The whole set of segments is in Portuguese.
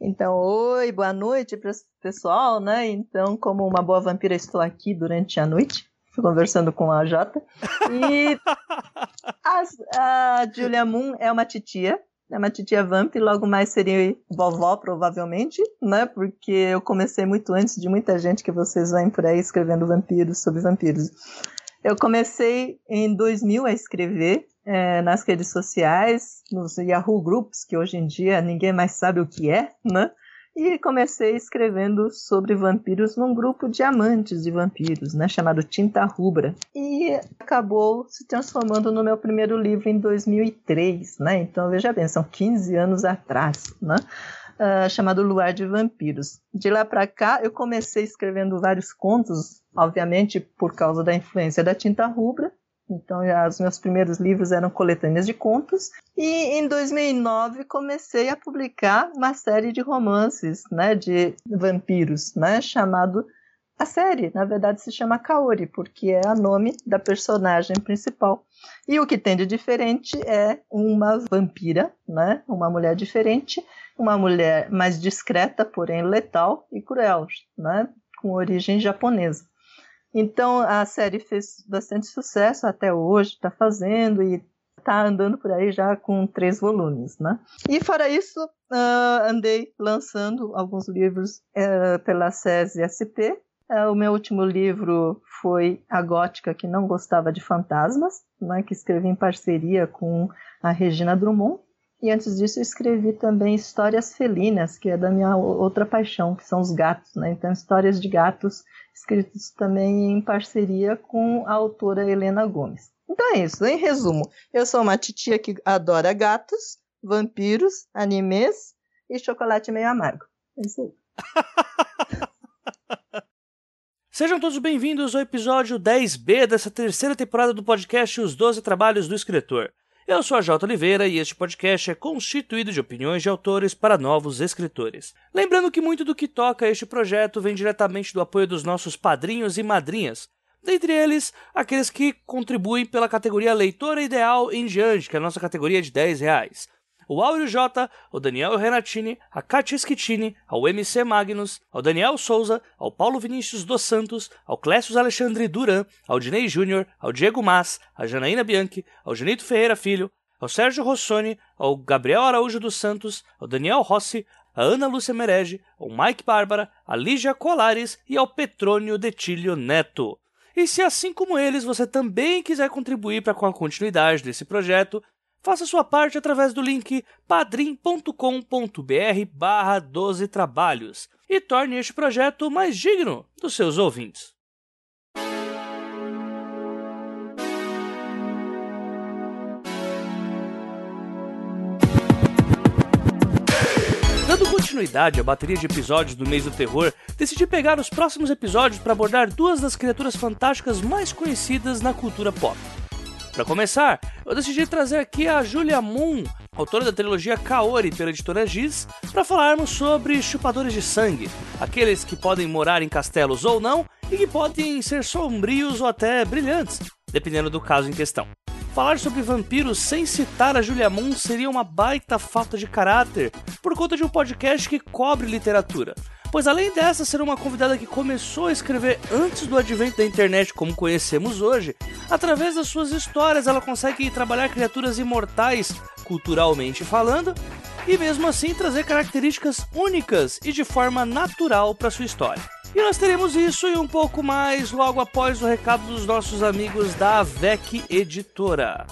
Então, oi, boa noite pessoal, né? Então, como uma boa vampira, estou aqui durante a noite, conversando com a Jota. E a, a Julia Moon é uma titia, é uma titia vamp, e logo mais seria vovó, provavelmente, né? Porque eu comecei muito antes de muita gente que vocês vêm por aí escrevendo vampiros sobre vampiros. Eu comecei em 2000 a escrever, é, nas redes sociais, nos Yahoo Groups, que hoje em dia ninguém mais sabe o que é, né? E comecei escrevendo sobre vampiros num grupo de amantes de vampiros, né, chamado Tinta Rubra. E acabou se transformando no meu primeiro livro em 2003, né? Então veja bem, são 15 anos atrás, né? Uh, chamado Luar de Vampiros. De lá para cá, eu comecei escrevendo vários contos, obviamente por causa da influência da tinta rubra, então, os meus primeiros livros eram coletâneas de contos. E em 2009 comecei a publicar uma série de romances, né, de vampiros, né, chamado a série, na verdade, se chama Kaori, porque é o nome da personagem principal. E o que tem de diferente é uma vampira, né? Uma mulher diferente, uma mulher mais discreta, porém letal e cruel, né? Com origem japonesa. Então a série fez bastante sucesso até hoje, está fazendo e está andando por aí já com três volumes, né? E fora isso, uh, andei lançando alguns livros uh, pela SESI SP. Uh, o meu último livro foi A Gótica que não gostava de fantasmas, né, que escrevi em parceria com a Regina Drummond. E antes disso eu escrevi também Histórias Felinas, que é da minha outra paixão, que são os gatos, né? Então histórias de gatos escritos também em parceria com a autora Helena Gomes. Então é isso, em resumo, eu sou uma titia que adora gatos, vampiros, animes e chocolate meio amargo. É isso aí. Sejam todos bem-vindos ao episódio 10B dessa terceira temporada do podcast Os Doze Trabalhos do Escritor. Eu sou a J. Oliveira e este podcast é constituído de opiniões de autores para novos escritores. Lembrando que muito do que toca este projeto vem diretamente do apoio dos nossos padrinhos e madrinhas, dentre eles aqueles que contribuem pela categoria Leitora Ideal em diante, que é a nossa categoria de 10 reais o Áureo J, o Daniel Renatini, a Katia Schittini, ao MC Magnus, ao Daniel Souza, ao Paulo Vinícius dos Santos, ao Clécio Alexandre Duran, ao Dinei Júnior, ao Diego Mas, à Janaína Bianchi, ao Genito Ferreira Filho, ao Sérgio Rossoni, ao Gabriel Araújo dos Santos, ao Daniel Rossi, a Ana Lúcia Merege, ao Mike Bárbara, a Lígia Colares e ao Petrônio Detílio Neto. E se assim como eles você também quiser contribuir para com a continuidade desse projeto, Faça sua parte através do link padrim.com.br barra 12 trabalhos e torne este projeto mais digno dos seus ouvintes. Dando continuidade à bateria de episódios do mês do terror, decidi pegar os próximos episódios para abordar duas das criaturas fantásticas mais conhecidas na cultura pop. Para começar, eu decidi trazer aqui a Julia Moon, autora da trilogia Kaori pela editora Giz, para falarmos sobre chupadores de sangue, aqueles que podem morar em castelos ou não e que podem ser sombrios ou até brilhantes, dependendo do caso em questão. Falar sobre vampiros sem citar a Julia Moon seria uma baita falta de caráter, por conta de um podcast que cobre literatura pois além dessa ser uma convidada que começou a escrever antes do advento da internet como conhecemos hoje, através das suas histórias ela consegue trabalhar criaturas imortais, culturalmente falando, e mesmo assim trazer características únicas e de forma natural para sua história. E nós teremos isso e um pouco mais logo após o recado dos nossos amigos da AVEC Editora.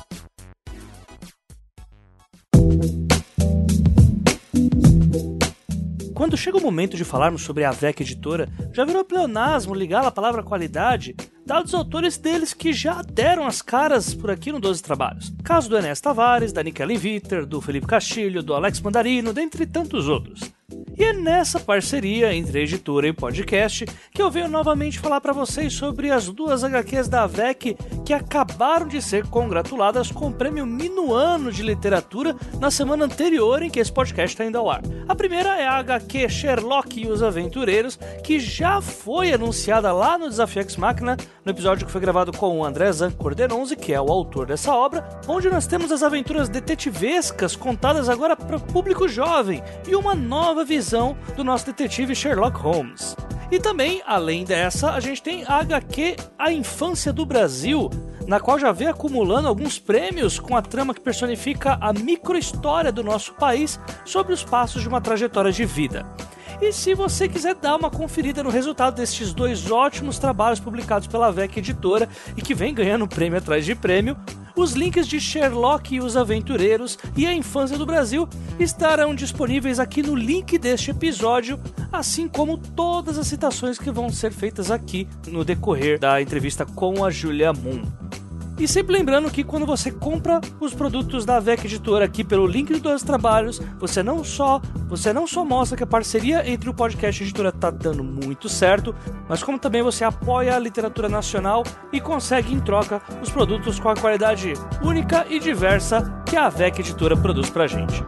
Quando chega o momento de falarmos sobre a VEC Editora, já virou pleonasmo ligar a palavra qualidade, dados os autores deles que já deram as caras por aqui no 12 Trabalhos. Caso do Enes Tavares, da Nikellen Vitter, do Felipe Castilho, do Alex Mandarino, dentre tantos outros. E é nessa parceria entre editora e podcast que eu venho novamente falar para vocês sobre as duas HQs da AVEC que acabaram de ser congratuladas com o prêmio Minuano de Literatura na semana anterior em que esse podcast está indo ao ar. A primeira é a HQ Sherlock e os Aventureiros, que já foi anunciada lá no Desafio X Máquina, no episódio que foi gravado com o André Zan Corderonzi, que é o autor dessa obra, onde nós temos as aventuras detetivescas contadas agora para o público jovem e uma nova visão do nosso detetive Sherlock Holmes. E também, além dessa, a gente tem a HQ A Infância do Brasil, na qual já vem acumulando alguns prêmios com a trama que personifica a microhistória do nosso país sobre os passos de uma trajetória de vida. E se você quiser dar uma conferida no resultado destes dois ótimos trabalhos publicados pela VEC Editora e que vem ganhando prêmio atrás de prêmio, os links de Sherlock e os Aventureiros e a Infância do Brasil estarão disponíveis aqui no link deste episódio, assim como todas as citações que vão ser feitas aqui no decorrer da entrevista com a Julia Moon. E sempre lembrando que quando você compra os produtos da VEC Editora aqui pelo link dos dois trabalhos, você não só você não só mostra que a parceria entre o podcast e a editora está dando muito certo, mas como também você apoia a literatura nacional e consegue em troca os produtos com a qualidade única e diversa que a VEC Editora produz pra gente.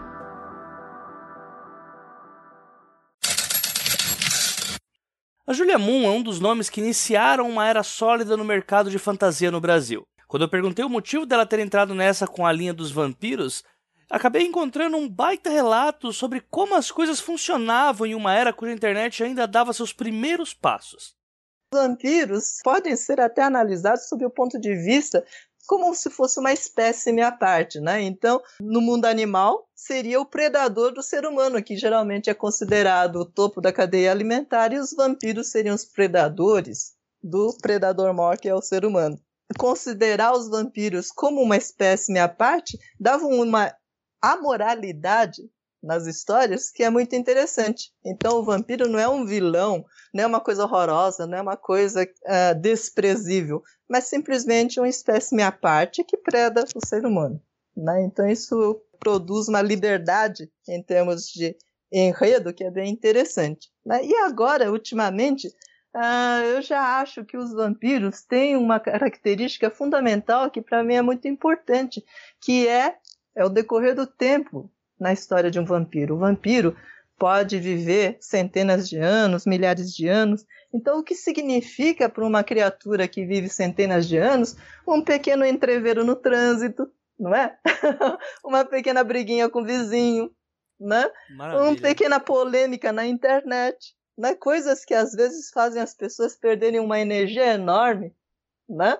A Julia Moon é um dos nomes que iniciaram uma era sólida no mercado de fantasia no Brasil. Quando eu perguntei o motivo dela ter entrado nessa com a linha dos vampiros, acabei encontrando um baita relato sobre como as coisas funcionavam em uma era cuja internet ainda dava seus primeiros passos. Vampiros podem ser até analisados sob o ponto de vista como se fosse uma espécime à parte, né? Então, no mundo animal, seria o predador do ser humano, que geralmente é considerado o topo da cadeia alimentar, e os vampiros seriam os predadores do predador maior, que é o ser humano considerar os vampiros como uma espécie à parte dava uma amoralidade nas histórias que é muito interessante. Então, o vampiro não é um vilão, não é uma coisa horrorosa, não é uma coisa uh, desprezível, mas simplesmente uma espécie à parte que preda o ser humano. Né? Então, isso produz uma liberdade em termos de enredo que é bem interessante. Né? E agora, ultimamente, Uh, eu já acho que os vampiros têm uma característica fundamental que para mim é muito importante, que é, é o decorrer do tempo na história de um vampiro. O vampiro pode viver centenas de anos, milhares de anos. Então, o que significa para uma criatura que vive centenas de anos um pequeno entreveiro no trânsito, não é? uma pequena briguinha com o vizinho, né? Uma pequena polêmica na internet né? Coisas que às vezes fazem as pessoas perderem uma energia enorme, né?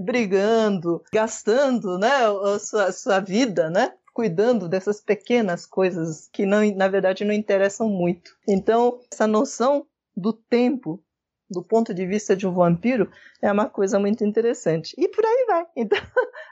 Brigando, gastando, né? A sua, a sua vida, né? Cuidando dessas pequenas coisas que não, na verdade não interessam muito. Então, essa noção do tempo do ponto de vista de um vampiro é uma coisa muito interessante. E por aí vai. Então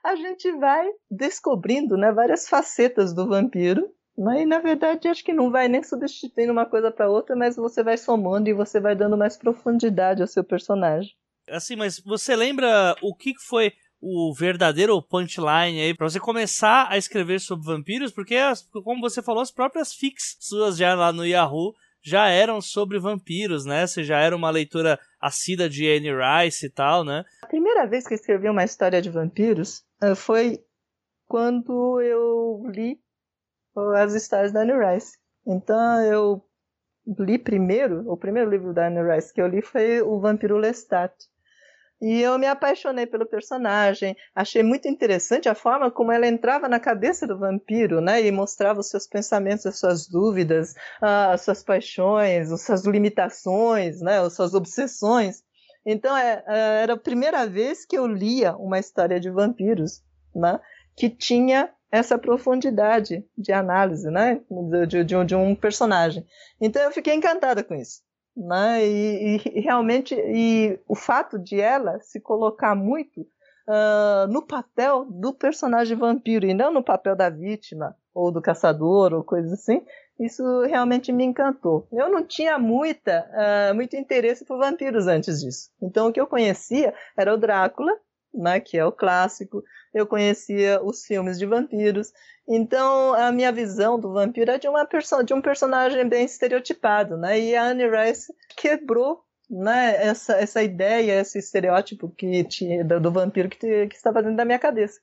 a gente vai descobrindo né, várias facetas do vampiro mas na verdade acho que não vai nem substituindo uma coisa para outra, mas você vai somando e você vai dando mais profundidade ao seu personagem. Assim, mas você lembra o que foi o verdadeiro punchline aí para você começar a escrever sobre vampiros? Porque, como você falou, as próprias fics suas já lá no Yahoo já eram sobre vampiros, né? Você já era uma leitura assídua de Anne Rice e tal, né? A primeira vez que eu escrevi uma história de vampiros eh, foi quando eu li as histórias da Anne Rice. Então eu li primeiro, o primeiro livro da Anne Rice que eu li foi O Vampiro Lestat. E eu me apaixonei pelo personagem, achei muito interessante a forma como ela entrava na cabeça do vampiro, né? E mostrava os seus pensamentos, as suas dúvidas, as suas paixões, as suas limitações, né? As suas obsessões. Então é, é era a primeira vez que eu lia uma história de vampiros, né? Que tinha essa profundidade de análise, né, de, de, de, um personagem. Então eu fiquei encantada com isso, né, e, e realmente e o fato de ela se colocar muito uh, no papel do personagem vampiro e não no papel da vítima ou do caçador ou coisa assim, isso realmente me encantou. Eu não tinha muita, uh, muito interesse por vampiros antes disso. Então o que eu conhecia era o Drácula, né, que é o clássico, eu conhecia os filmes de vampiros. Então, a minha visão do vampiro é de, uma de um personagem bem estereotipado, né? E a Anne Rice quebrou né, essa, essa ideia, esse estereótipo que tinha, do, do vampiro que, que estava dentro da minha cabeça.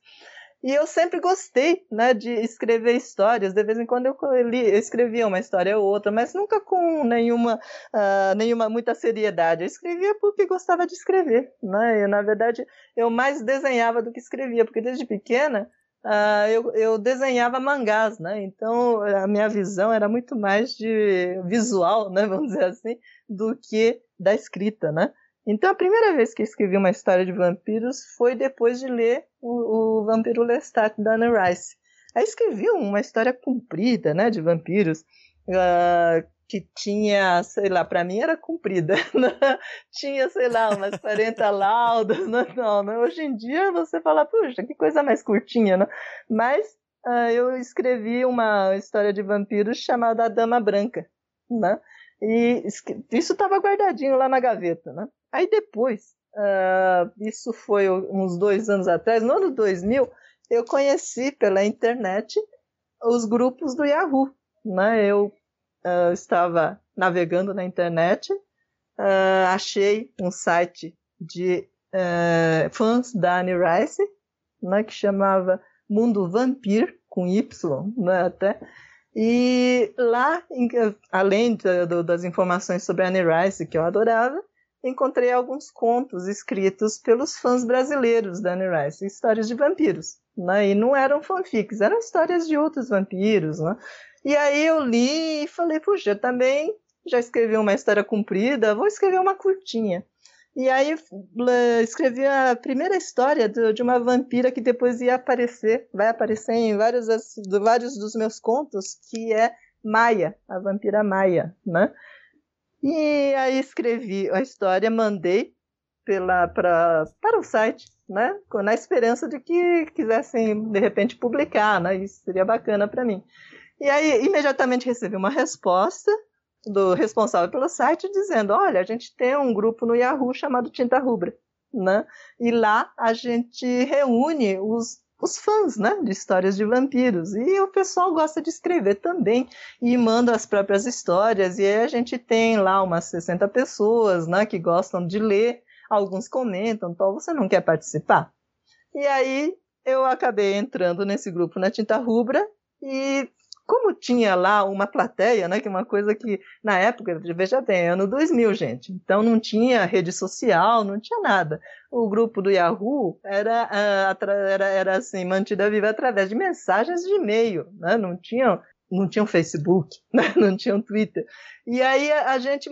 E eu sempre gostei, né, de escrever histórias. De vez em quando eu, li, eu escrevia uma história ou outra, mas nunca com nenhuma, uh, nenhuma muita seriedade. Eu escrevia porque gostava de escrever, né? E, na verdade, eu mais desenhava do que escrevia, porque desde pequena uh, eu, eu desenhava mangás, né? Então a minha visão era muito mais de visual, né? Vamos dizer assim, do que da escrita, né? Então a primeira vez que escrevi uma história de vampiros foi depois de ler o, o Vampiro Lestat da Anne Rice. Aí escrevi uma história comprida, né, de vampiros, uh, que tinha, sei lá, para mim era comprida, né? tinha, sei lá, umas 40 laudas, não, né? não, né? hoje em dia você fala, puxa, que coisa mais curtinha, né? Mas uh, eu escrevi uma história de vampiros chamada A Dama Branca, né? E isso estava guardadinho lá na gaveta, né? Aí depois, uh, isso foi uns dois anos atrás, no ano 2000, eu conheci pela internet os grupos do Yahoo, né? Eu uh, estava navegando na internet, uh, achei um site de fãs da Anne Rice, né, que chamava Mundo Vampir, com Y, né, até, e lá, além das informações sobre Anne Rice, que eu adorava, encontrei alguns contos escritos pelos fãs brasileiros da Anne Rice, histórias de vampiros. Né? E não eram fanfics, eram histórias de outros vampiros. Né? E aí eu li e falei, puxa, também já escrevi uma história comprida, vou escrever uma curtinha. E aí escrevi a primeira história de uma vampira que depois ia aparecer, vai aparecer em vários, vários dos meus contos, que é Maia, a vampira Maia, né? E aí escrevi a história, mandei pela, pra, para o site, né? Na esperança de que quisessem, de repente, publicar, né? Isso seria bacana para mim. E aí, imediatamente recebi uma resposta do responsável pelo site dizendo: olha, a gente tem um grupo no Yahoo chamado Tinta Rubra, né? E lá a gente reúne os, os fãs, né, de histórias de vampiros. E o pessoal gosta de escrever também e manda as próprias histórias. E aí a gente tem lá umas 60 pessoas, né, que gostam de ler. Alguns comentam, então você não quer participar? E aí eu acabei entrando nesse grupo na Tinta Rubra e como tinha lá uma plateia, né, que é uma coisa que na época, veja bem, ano 2000, gente, então não tinha rede social, não tinha nada. O grupo do Yahoo era, uh, era, era assim, mantida viva através de mensagens de e-mail, né, não tinha não tinha um Facebook, né? não tinha um Twitter. E aí a, gente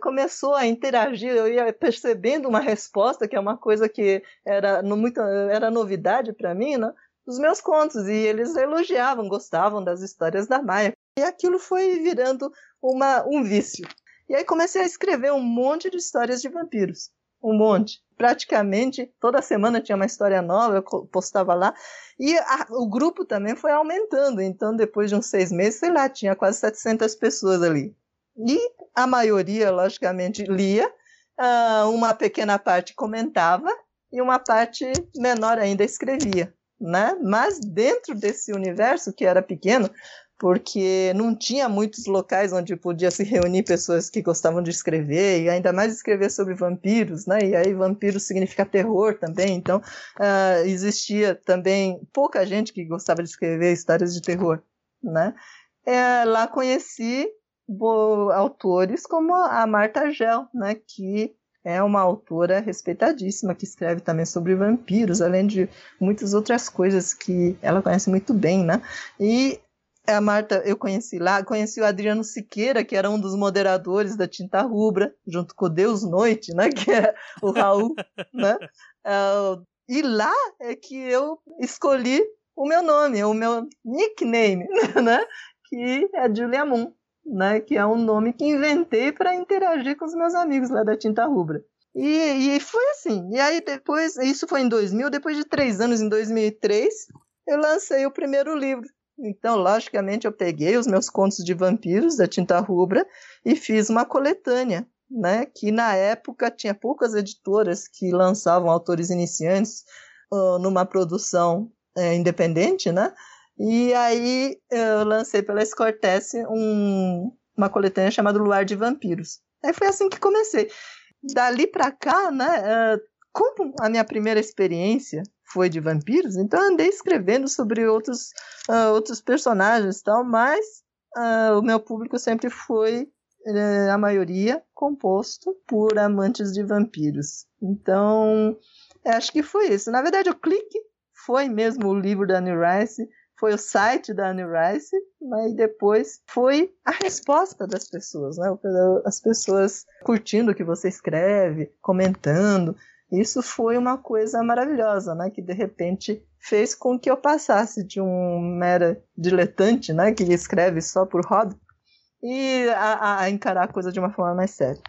começou a interagir, eu ia percebendo uma resposta, que é uma coisa que era, muito, era novidade para mim, né? Os meus contos e eles elogiavam, gostavam das histórias da Maia. E aquilo foi virando uma, um vício. E aí comecei a escrever um monte de histórias de vampiros. Um monte. Praticamente toda semana tinha uma história nova, eu postava lá. E a, o grupo também foi aumentando. Então, depois de uns seis meses, sei lá, tinha quase 700 pessoas ali. E a maioria, logicamente, lia. Uh, uma pequena parte comentava e uma parte menor ainda escrevia né? Mas dentro desse universo que era pequeno, porque não tinha muitos locais onde podia se reunir pessoas que gostavam de escrever, e ainda mais escrever sobre vampiros, né? E aí vampiros significa terror também, então uh, existia também pouca gente que gostava de escrever histórias de terror, né? É, lá conheci autores como a Marta Gel, né? Que é uma autora respeitadíssima que escreve também sobre vampiros, além de muitas outras coisas que ela conhece muito bem, né? E a Marta eu conheci lá, conheci o Adriano Siqueira, que era um dos moderadores da Tinta Rubra, junto com Deus Noite, né? Que é o Raul, né? Uh, e lá é que eu escolhi o meu nome, o meu nickname, né? Que é Julia Moon né, que é um nome que inventei para interagir com os meus amigos lá da Tinta Rubra. E, e, foi assim. E aí depois, isso foi em 2000, depois de três anos, em 2003, eu lancei o primeiro livro. Então, logicamente, eu peguei os meus contos de vampiros da Tinta Rubra e fiz uma coletânea, né? Que na época tinha poucas editoras que lançavam autores iniciantes uh, numa produção uh, independente, né? E aí eu lancei pela Scortese um, uma coletânea chamada Luar de Vampiros. Aí foi assim que comecei. Dali pra cá, né, uh, como a minha primeira experiência foi de vampiros, então andei escrevendo sobre outros, uh, outros personagens e tal, mas uh, o meu público sempre foi, a maioria, composto por amantes de vampiros. Então, acho que foi isso. Na verdade, o clique foi mesmo o livro da Anne Rice, foi o site da Anne Rice, né, e depois foi a resposta das pessoas, né? As pessoas curtindo o que você escreve, comentando. Isso foi uma coisa maravilhosa, né? Que de repente fez com que eu passasse de um mera diletante, né? Que escreve só por hobby, e a, a encarar a coisa de uma forma mais séria.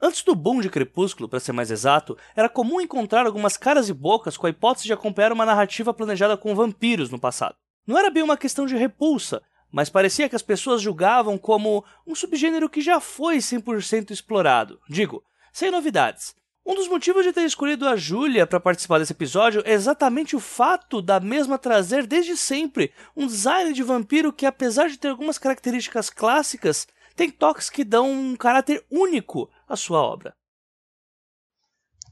Antes do boom de Crepúsculo, para ser mais exato, era comum encontrar algumas caras e bocas com a hipótese de acompanhar uma narrativa planejada com vampiros no passado. Não era bem uma questão de repulsa, mas parecia que as pessoas julgavam como um subgênero que já foi 100% explorado. Digo, sem novidades. Um dos motivos de ter escolhido a Júlia para participar desse episódio é exatamente o fato da mesma trazer desde sempre um design de vampiro que, apesar de ter algumas características clássicas, tem toques que dão um caráter único à sua obra.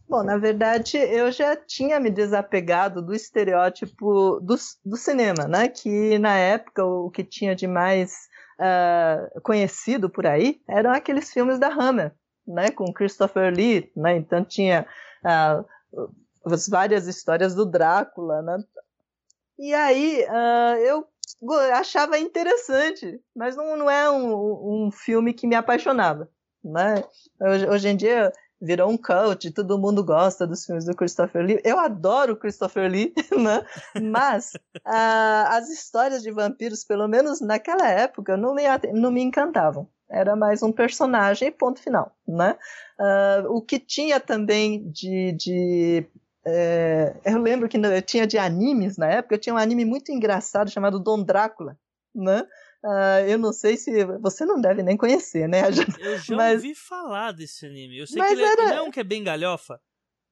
Bom, na verdade, eu já tinha me desapegado do estereótipo do, do cinema, né? Que na época o que tinha de mais uh, conhecido por aí eram aqueles filmes da Hammer, né? Com Christopher Lee, né? Então tinha uh, as várias histórias do Drácula, né? E aí uh, eu achava interessante, mas não, não é um, um filme que me apaixonava, né? Hoje, hoje em dia virou um cult, todo mundo gosta dos filmes do Christopher Lee. Eu adoro Christopher Lee, né? Mas uh, as histórias de vampiros, pelo menos naquela época, não me, não me encantavam. Era mais um personagem, ponto final, né? Uh, o que tinha também de, de é, eu lembro que tinha de animes na época, tinha um anime muito engraçado chamado Dom Drácula, né? Uh, eu não sei se você não deve nem conhecer, né? Eu já mas... ouvi falar desse anime. Eu sei mas que ele, é, era... é um que é bem galhofa.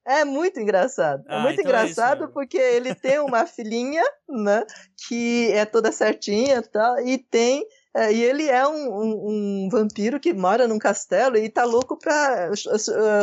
É muito engraçado. É ah, é muito então engraçado é porque ele tem uma filhinha, né? Que é toda certinha tal, e tem. É, e ele é um, um, um, vampiro que mora num castelo e tá louco pra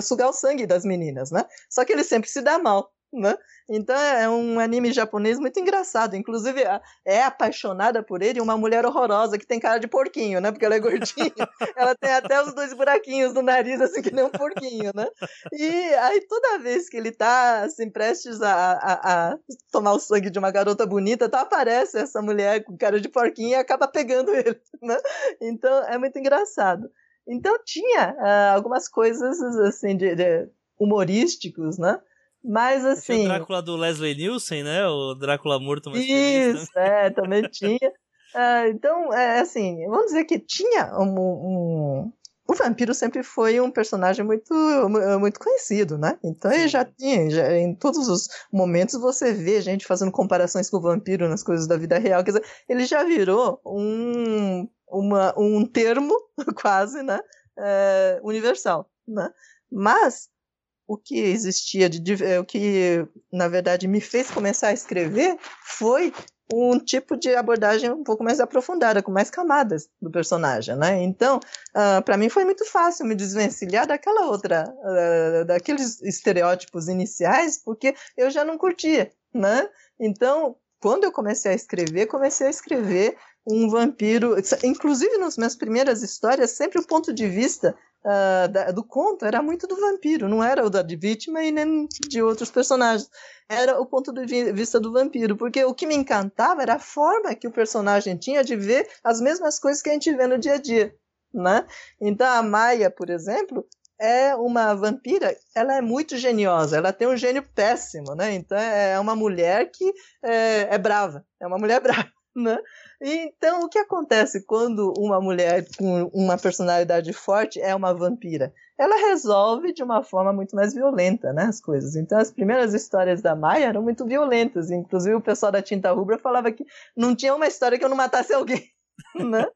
sugar o sangue das meninas, né? Só que ele sempre se dá mal, né? Então é um anime japonês muito engraçado. Inclusive, é apaixonada por ele uma mulher horrorosa que tem cara de porquinho, né? Porque ela é gordinha. ela tem até os dois buraquinhos no nariz, assim, que nem um porquinho, né? E aí, toda vez que ele tá, assim, prestes a, a, a tomar o sangue de uma garota bonita, tá, aparece essa mulher com cara de porquinho e acaba pegando ele, né? Então, é muito engraçado. Então, tinha uh, algumas coisas, assim, de, de humorísticos, né? Mas assim. Tinha o Drácula do Leslie Nielsen, né? O Drácula morto mais Isso, feliz, né? é, também tinha. Uh, então, é, assim, vamos dizer que tinha um, um, O vampiro sempre foi um personagem muito, muito conhecido, né? Então Sim. ele já tinha, já, em todos os momentos você vê gente fazendo comparações com o vampiro nas coisas da vida real. Quer dizer, ele já virou um, uma, um termo quase, né? É, universal, né? Mas o que existia de eh, o que na verdade me fez começar a escrever foi um tipo de abordagem um pouco mais aprofundada, com mais camadas do personagem, né? Então, uh, para mim foi muito fácil me desvencilhar daquela outra, uh, daqueles estereótipos iniciais, porque eu já não curtia, né? Então, quando eu comecei a escrever, comecei a escrever um vampiro, inclusive nas minhas primeiras histórias, sempre o ponto de vista uh, da, do conto era muito do vampiro, não era o da vítima e nem de outros personagens. Era o ponto de vista do vampiro, porque o que me encantava era a forma que o personagem tinha de ver as mesmas coisas que a gente vê no dia a dia. Né? Então a Maia, por exemplo, é uma vampira, ela é muito geniosa, ela tem um gênio péssimo, né? Então é uma mulher que é, é brava, é uma mulher brava, né? Então, o que acontece quando uma mulher com uma personalidade forte é uma vampira? Ela resolve de uma forma muito mais violenta, né, as coisas. Então, as primeiras histórias da Maia eram muito violentas. Inclusive, o pessoal da Tinta Rubra falava que não tinha uma história que eu não matasse alguém. Né?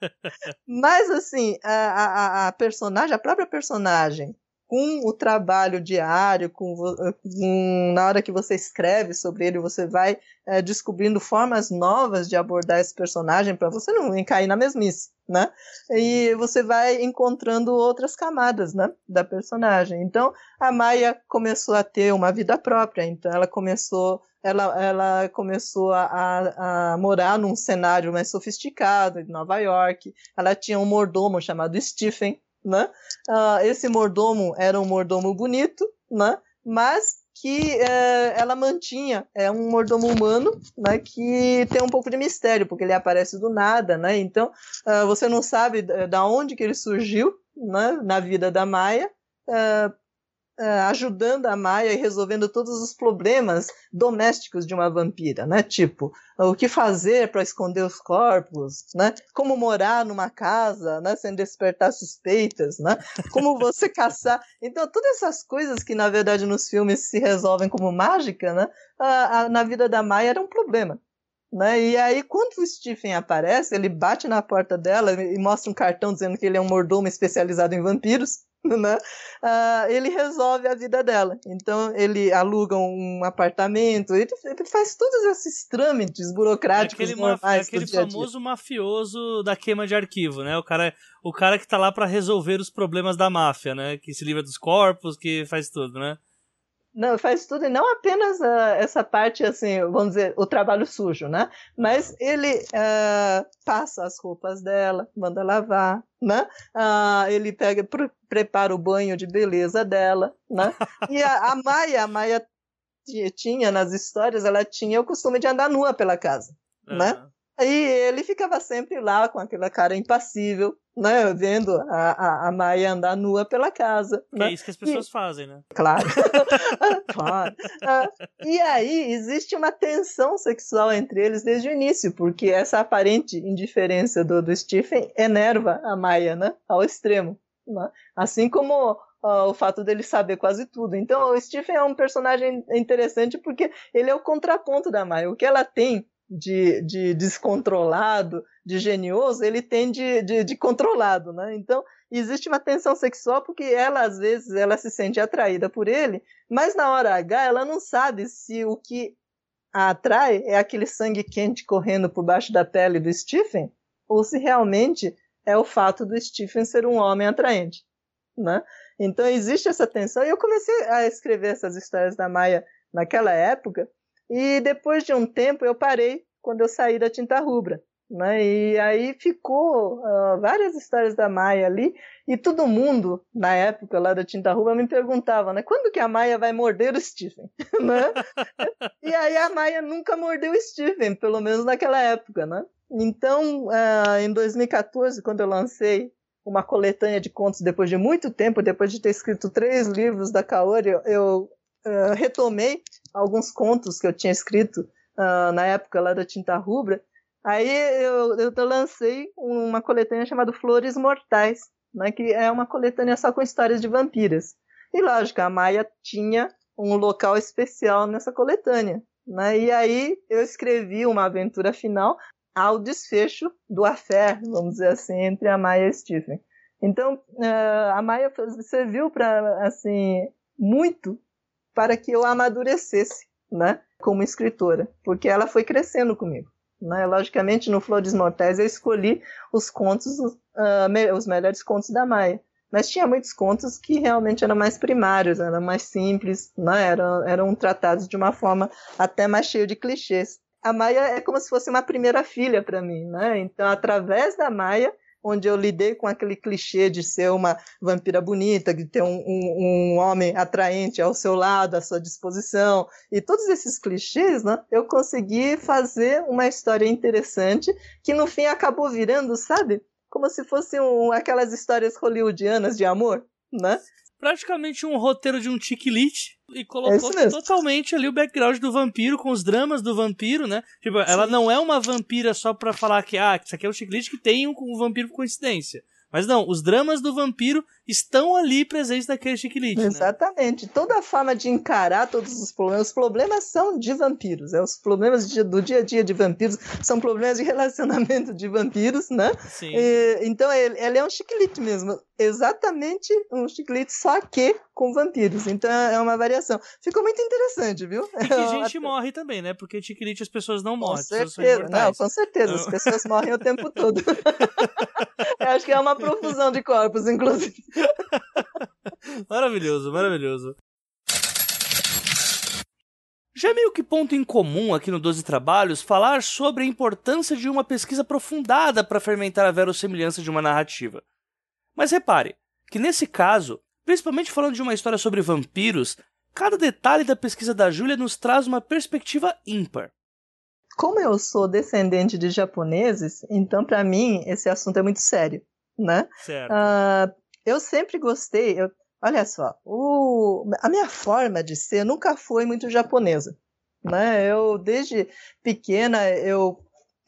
Mas, assim, a, a, a personagem, a própria personagem, com o trabalho diário, com, com, na hora que você escreve sobre ele, você vai é, descobrindo formas novas de abordar esse personagem para você não cair na mesmice, né? E você vai encontrando outras camadas, né, da personagem. Então, a Maia começou a ter uma vida própria, então ela começou ela, ela começou a, a, a, morar num cenário mais sofisticado em Nova York. Ela tinha um mordomo chamado Stephen, né? Uh, esse mordomo era um mordomo bonito, né? Mas que é, ela mantinha é um mordomo humano, né, que tem um pouco de mistério, porque ele aparece do nada, né? Então uh, você não sabe da onde que ele surgiu, né, na vida da Maia. Uh, uh, ajudando a Maia e resolvendo todos os problemas domésticos de uma vampira, né? Tipo, o que fazer para esconder os corpos, né? Como morar numa casa, né? Sem despertar suspeitas, né? Como você caçar. Então, todas essas coisas que, na verdade, nos filmes se resolvem como mágica, né? A, a, na vida da Maia era um problema. Né? E aí, quando o Stephen aparece, ele bate na porta dela e mostra um cartão dizendo que ele é um mordomo especializado em vampiros. né? Uh, ele resolve a vida dela. Então ele aluga um apartamento, ele, ele faz todos esses trâmites burocráticos é aquele, normais. É aquele dia -dia. famoso mafioso da queima de arquivo, né? O cara, o cara que tá lá para resolver os problemas da máfia, né? Que se livra dos corpos, que faz tudo, né? Não, faz tudo, e não apenas uh, essa parte, assim, vamos dizer, o trabalho sujo, né? Mas ele uh, passa as roupas dela, manda lavar, né? Uh, ele pega, pre prepara o banho de beleza dela, né? E a, a Maia, a Maia tinha nas histórias, ela tinha o costume de andar nua pela casa, né? Aí ele ficava sempre lá com aquela cara impassível, né? Vendo a, a, a Maia andar nua pela casa. Que né? é isso que as pessoas e... fazem, né? Claro. claro. Ah, e aí existe uma tensão sexual entre eles desde o início, porque essa aparente indiferença do, do Stephen enerva a Maia, né? Ao extremo. Né? Assim como o fato dele saber quase tudo. Então, o Stephen é um personagem interessante porque ele é o contraponto da Maia. O que ela tem de, de descontrolado, de genioso, ele tem de, de, de, controlado, né? Então, existe uma tensão sexual porque ela, às vezes, ela se sente atraída por ele, mas na hora H ela não sabe se o que a atrai é aquele sangue quente correndo por baixo da pele do Stephen, ou se realmente é o fato do Stephen ser um homem atraente, né? Então, existe essa tensão, e eu comecei a escrever essas histórias da Maia naquela época, e depois de um tempo eu parei quando eu saí da tinta rubra. Né? E aí ficou uh, várias histórias da Maia ali, e todo mundo, na época lá da Tinta Rubra, me perguntava, né? Quando que a Maia vai morder o Stephen? né? e aí a Maia nunca mordeu o Stephen, pelo menos naquela época, né? Então, uh, em 2014, quando eu lancei uma coletânea de contos depois de muito tempo, depois de ter escrito três livros da Kaori, eu, eu uh, retomei alguns contos que eu tinha escrito uh, na época lá da Tinta Rubra. Aí eu, eu lancei uma coletânea chamada Flores Mortais, né, que é uma coletânea só com histórias de vampiras. E lógico, a Maia tinha um local especial nessa coletânea. Né? E aí eu escrevi uma aventura final ao desfecho do affair, vamos dizer assim, entre a Maia e Stephen. Então, uh, a Maia serviu para assim muito para que eu amadurecesse, né, como escritora, porque ela foi crescendo comigo. Né? Logicamente, no Flores Mortais eu escolhi os contos, uh, me os melhores contos da Maia. Mas tinha muitos contos que realmente eram mais primários, eram mais simples, né? eram, eram tratados de uma forma até mais cheia de clichês. A Maia é como se fosse uma primeira filha para mim, né? Então, através da Maia, onde eu lidei com aquele clichê de ser uma vampira bonita, de ter um, um, um, homem atraente ao seu lado, à sua disposição, e todos esses clichês, né, eu consegui fazer uma história interessante que no fim acabou virando, sabe? Como se fosse um, aquelas histórias hollywoodianas de amor, né? Praticamente um roteiro de um tiquilite e colocou é totalmente ali o background do vampiro com os dramas do vampiro, né? Tipo, Sim. ela não é uma vampira só pra falar que, ah, isso aqui é um chiclete que tem um, um vampiro com coincidência. Mas não, os dramas do vampiro estão ali presentes naquele chiquilite. Né? Exatamente. Né? Toda a forma de encarar todos os problemas. Os problemas são de vampiros. É, os problemas de, do dia a dia de vampiros são problemas de relacionamento de vampiros, né? Sim. E, então ele, ele, é um chiquilite mesmo. Exatamente um chiclete, só que com vampiros. Então é uma variação. Ficou muito interessante, viu? E que gente morre também, né? Porque chiquilite as pessoas não morrem. Com certeza, não, com certeza. As pessoas morrem o tempo todo. Eu acho que é uma profusão de corpos, inclusive. maravilhoso, maravilhoso. Já é meio que ponto em comum aqui no 12 Trabalhos falar sobre a importância de uma pesquisa aprofundada para fermentar a verossimilhança de uma narrativa. Mas repare que nesse caso, principalmente falando de uma história sobre vampiros, cada detalhe da pesquisa da Júlia nos traz uma perspectiva ímpar. Como eu sou descendente de japoneses, então para mim esse assunto é muito sério, né? Certo. Uh, eu sempre gostei, eu, olha só, o, a minha forma de ser nunca foi muito japonesa, né? Eu desde pequena eu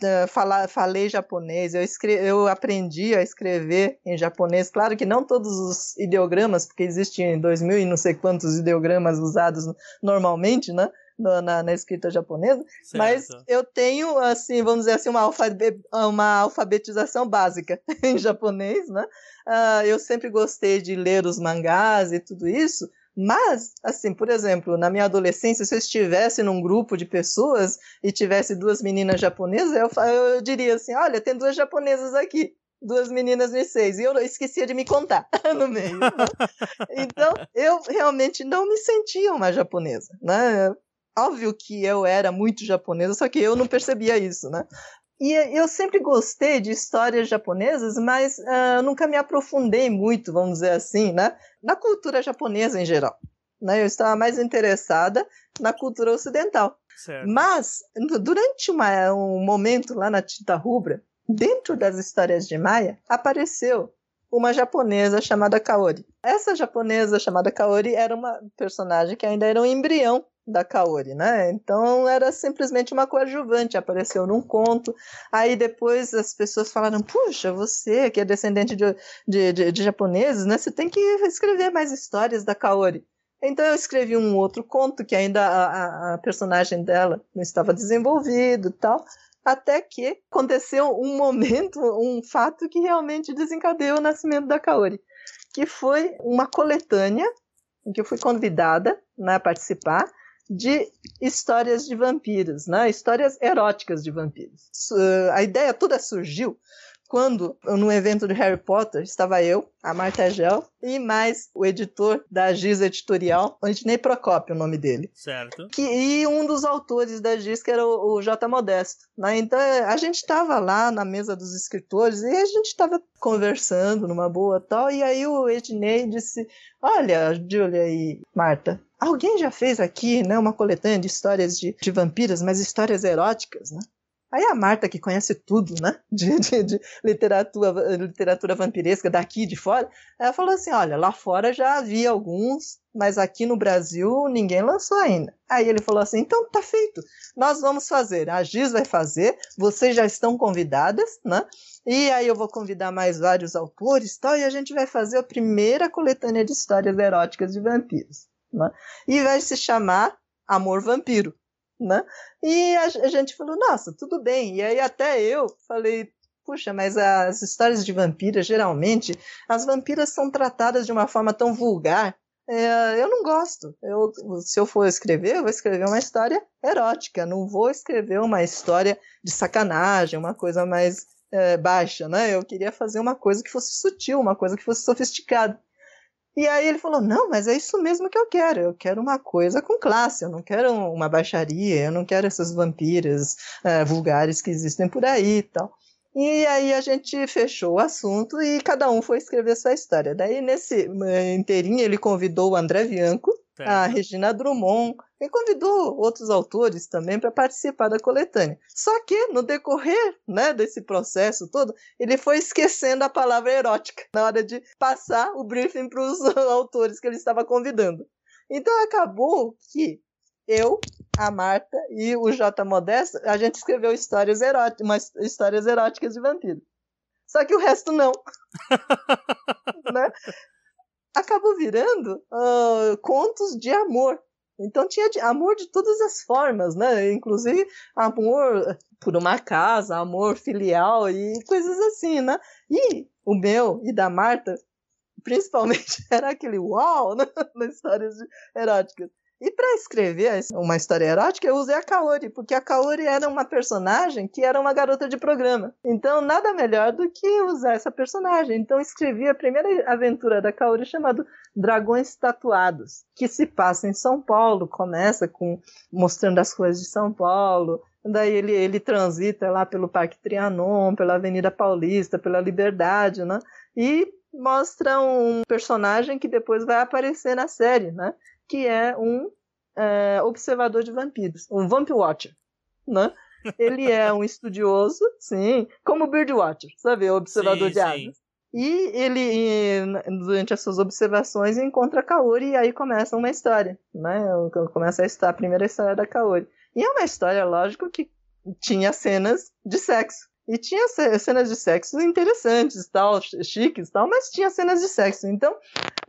uh, fala, falei japonês, eu, escre eu aprendi a escrever em japonês. Claro que não todos os ideogramas, porque existem dois mil e não sei quantos ideogramas usados normalmente, né? Na, na, escrita japonesa, certo. mas eu tenho, assim, vamos dizer assim, uma, alfabe uma alfabetização básica em japonês, né? Uh, eu sempre gostei de ler os mangás e tudo isso, mas, assim, por exemplo, na minha adolescência, se eu estivesse num grupo de pessoas e tivesse duas meninas japonesas, eu, eu diria assim: olha, tem duas japonesas aqui duas meninas de seis. E eu esquecia de me contar no meio. Né? Então, eu realmente não me sentia uma japonesa. Né? Óbvio que eu era muito japonesa, só que eu não percebia isso, né? E eu sempre gostei de histórias japonesas, mas uh, nunca me aprofundei muito, vamos dizer assim, né? Na cultura japonesa em geral. Né? Eu estava mais interessada na cultura ocidental. Certo. Mas, durante uma, um momento lá na Tinta Rubra, dentro das histórias de Maia, apareceu uma japonesa chamada Kaori. Essa japonesa chamada Kaori era uma personagem que ainda era um embrião da Kaori, né? Então era simplesmente uma coadjuvante, apareceu num conto. Aí depois as pessoas falaram: puxa, você que é descendente de, de, de, de japoneses, né? Você tem que escrever mais histórias da Kaori. Então eu escrevi um outro conto que ainda a, a personagem dela não estava desenvolvido, tal. Até que aconteceu um momento, um fato que realmente desencadeou o nascimento da Kaori, que foi uma coletânea em que eu fui convidada né, a participar de histórias de vampiros, né? histórias eróticas de vampiros. A ideia toda surgiu quando, no evento de Harry Potter, estava eu, a Marta Gel, e mais o editor da Giz Editorial, Ednei Procópio, o nome dele. Certo. Que, e um dos autores da Giz, que era o, o J. Modesto. Né? Então, a gente estava lá na mesa dos escritores e a gente estava conversando numa boa tal, e aí o Ednei disse, olha, Júlia e Marta, alguém já fez aqui né, uma coletânea de histórias de, de vampiras, mas histórias eróticas, né? Aí a Marta, que conhece tudo, né, de, de, de, literatura, literatura vampiresca daqui de fora, ela falou assim, olha, lá fora já havia alguns, mas aqui no Brasil ninguém lançou ainda. Aí ele falou assim, então tá feito, nós vamos fazer, a Giz vai fazer, vocês já estão convidadas, né, e aí eu vou convidar mais vários autores tal, e a gente vai fazer a primeira coletânea de histórias eróticas de vampiros. Né, e vai se chamar Amor Vampiro né? E a, a gente falou, nossa, tudo bem. E aí até eu falei, puxa, mas as histórias de vampiras, geralmente, as vampiras são tratadas de uma forma tão vulgar. É, eu não gosto. Eu, se eu for escrever, eu vou escrever uma história erótica. Não vou escrever uma história de sacanagem, uma coisa mais é, baixa, né? Eu queria fazer uma coisa que fosse sutil, uma coisa que fosse sofisticada. E aí ele falou: não, mas é isso mesmo que eu quero. Eu quero uma coisa com classe, eu não quero uma baixaria, eu não quero essas vampiras uh, vulgares que existem por aí e tal. E aí a gente fechou o assunto e cada um foi escrever sua história. Daí, nesse eh, inteirinho, ele convidou o André Bianco. A Regina Drummond, e convidou outros autores também para participar da coletânea. Só que, no decorrer né, desse processo todo, ele foi esquecendo a palavra erótica na hora de passar o briefing para os autores que ele estava convidando. Então acabou que eu, a Marta e o J. Modesto, a gente escreveu histórias eróticas, umas histórias eróticas de vampiro. Só que o resto não. né? Acabou virando uh, contos de amor. Então tinha amor de todas as formas, né? Inclusive amor por uma casa, amor filial e coisas assim, né? E o meu e da Marta, principalmente, era aquele uau né? nas histórias eróticas. E para escrever uma história erótica, eu usei a Kaori, porque a Kaori era uma personagem que era uma garota de programa. Então, nada melhor do que usar essa personagem. Então, escrevi a primeira aventura da Kaori chamada Dragões Tatuados, que se passa em São Paulo, começa com mostrando as ruas de São Paulo, daí ele, ele transita lá pelo Parque Trianon, pela Avenida Paulista, pela Liberdade, né? E mostra um personagem que depois vai aparecer na série, né? Que é um é, observador de vampiros, um Vamp Watcher, né? Ele é um estudioso, sim, como Birdwatcher, sabe? O observador sim, de aves. E ele, durante as suas observações, encontra a Kaori e aí começa uma história, né? Começa a, história, a primeira história da Kaori. E é uma história, lógico, que tinha cenas de sexo. E tinha cenas de sexo interessantes, tal, chiques, tal, mas tinha cenas de sexo. Então,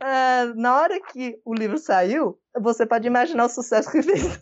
uh, na hora que o livro saiu, você pode imaginar o sucesso que fez.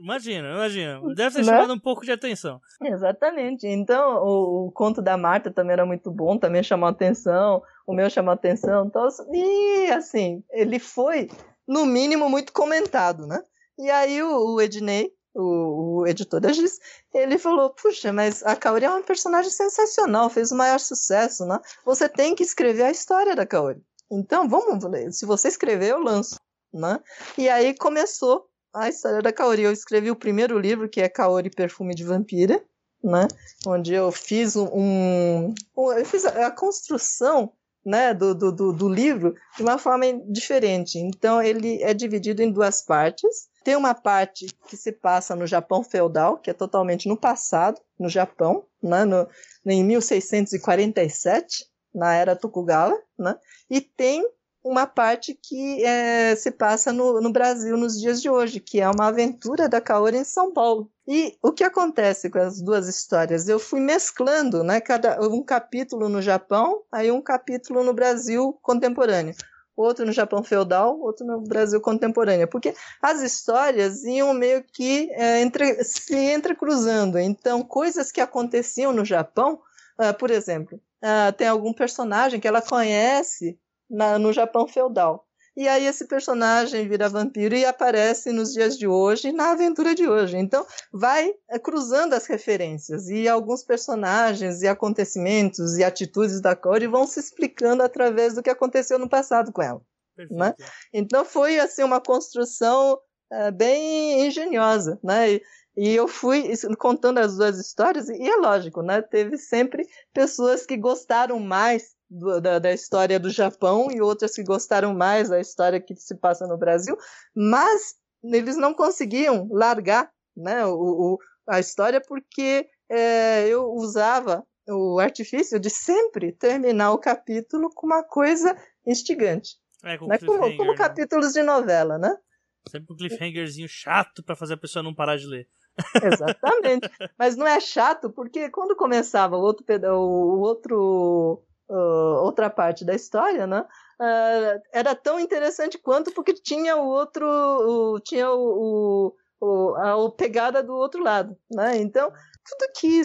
Imagina, imagina. Deve ter né? chamado um pouco de atenção. Exatamente. Então, o, o, conto da Marta também era muito bom, também chamou atenção. O meu chamou atenção. Então, e, assim, ele foi, no mínimo, muito comentado, né? E aí o, o Ednei, o, o, editor da Giz, ele falou: Puxa, mas a Kaori é uma personagem sensacional, fez o maior sucesso, né? Você tem que escrever a história da Kaori. Então, vamos, se você escrever, eu lanço, né? E aí começou a história da Kaori. Eu escrevi o primeiro livro, que é Kaori Perfume de Vampira, né? Onde eu fiz um, um eu fiz a, a construção né, do, do, do, livro de uma forma diferente. Então, ele é dividido em duas partes. Tem uma parte que se passa no Japão feudal, que é totalmente no passado, no Japão, né, no, em 1647, na era Tokugawa, né, e tem uma parte que é, se passa no, no, Brasil nos dias de hoje, que é uma aventura da Kaori em São Paulo. E o que acontece com as duas histórias? Eu fui mesclando, né, cada, um capítulo no Japão, aí um capítulo no Brasil contemporâneo. Outro no Japão feudal, outro no Brasil contemporâneo, porque as histórias iam meio que é, entre, se entrecruzando. Então, coisas que aconteciam no Japão, uh, por exemplo, uh, tem algum personagem que ela conhece na, no Japão feudal. E aí esse personagem vira vampiro e aparece nos dias de hoje, na aventura de hoje. Então, vai é, cruzando as referências e alguns personagens e acontecimentos e atitudes da Cori vão se explicando através do que aconteceu no passado com ela. Né? Então, foi assim uma construção é, bem engenhosa, né? E, e eu fui contando as duas histórias, e é lógico, né? Teve sempre pessoas que gostaram mais do, da, da, história do Japão e outras que gostaram mais da história que se passa no Brasil, mas eles não conseguiam largar né, o, o a história porque é, eu usava o artifício de sempre terminar o capítulo com uma coisa instigante. É, com né? como, como né? capítulos de novela, né? Sempre um cliffhangerzinho chato para fazer a pessoa não parar de ler. Exatamente. Mas não é chato, porque quando começava o outro, o outro uh, outra parte da história, né? Uh, era tão interessante quanto porque tinha o outro, o, tinha o, o, a, a pegada do outro lado, né? Então tudo que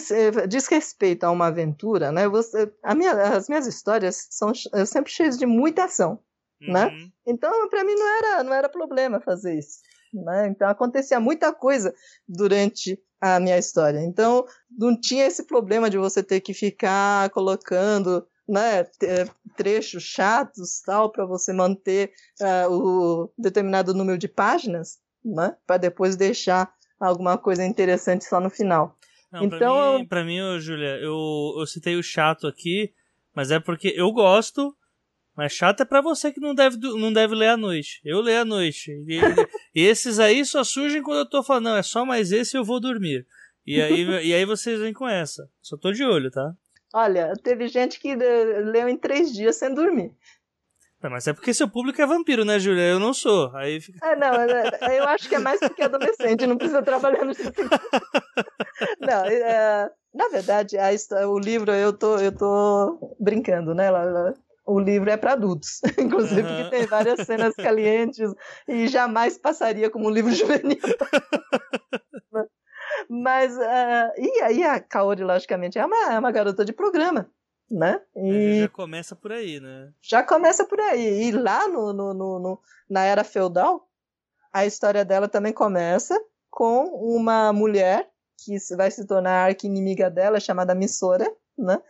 diz respeito a uma aventura, né? Você, minha, as minhas histórias são sempre cheias de muita ação, né? uhum. né? Então para mim não era não era problema fazer isso. Né? Então acontecia muita coisa durante a minha história. Então não tinha esse problema de você ter que ficar colocando né, trechos chatos tal para você manter uh, o determinado número de páginas, né, para depois deixar alguma coisa interessante só no final. Não, então, para mim, mim Júlia, eu, eu citei o chato aqui, mas é porque eu gosto, mas chato é para você que não deve, não deve ler à noite. Eu leio à noite. E, e esses aí só surgem quando eu tô falando, não, é só mais esse e eu vou dormir. E aí, e aí vocês vêm com essa. Só tô de olho, tá? Olha, teve gente que eh, leu em três dias sem dormir. mas é porque seu público é vampiro, né, Júlia? Eu não sou. Aí fica... É, não, eu acho que é mais porque é adolescente, não precisa trabalhar no Não, é, na verdade, a o livro, eu tô, eu tô brincando, né? O livro é para adultos, inclusive uhum. porque tem várias cenas calientes e jamais passaria como um livro juvenil. Mas, uh, e aí a Kaori, logicamente, é uma, é uma garota de programa, né? E já começa por aí, né? Já começa por aí. E lá no, no, no, no, na era feudal, a história dela também começa com uma mulher que vai se tornar arqui-inimiga dela, chamada Missora, né?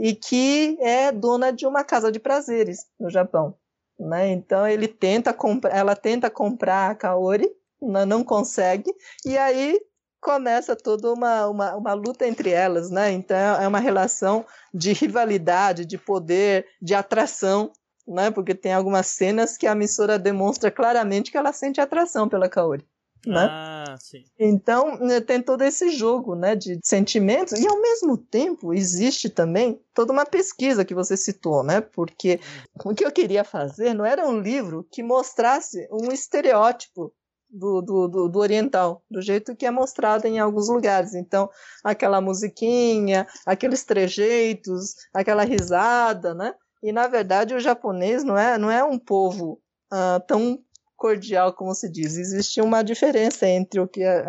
E que é dona de uma casa de prazeres no Japão. Né? Então ele tenta ela tenta comprar a Kaori, não consegue, e aí começa toda uma, uma, uma luta entre elas, né? Então é uma relação de rivalidade, de poder, de atração né? Porque tem algumas cenas que a Missora demonstra claramente que ela sente atração pela Kaori. Né? Ah, sim. Então né, tem todo esse jogo né, de sentimentos, e ao mesmo tempo existe também toda uma pesquisa que você citou, né? Porque o que eu queria fazer não era um livro que mostrasse um estereótipo do, do, do, do, oriental, do jeito que é mostrado em alguns lugares. Então, aquela musiquinha, aqueles trejeitos, aquela risada, né? E na verdade o japonês não é, não é um povo uh, tão cordial como se diz. Existe uma diferença entre o que a,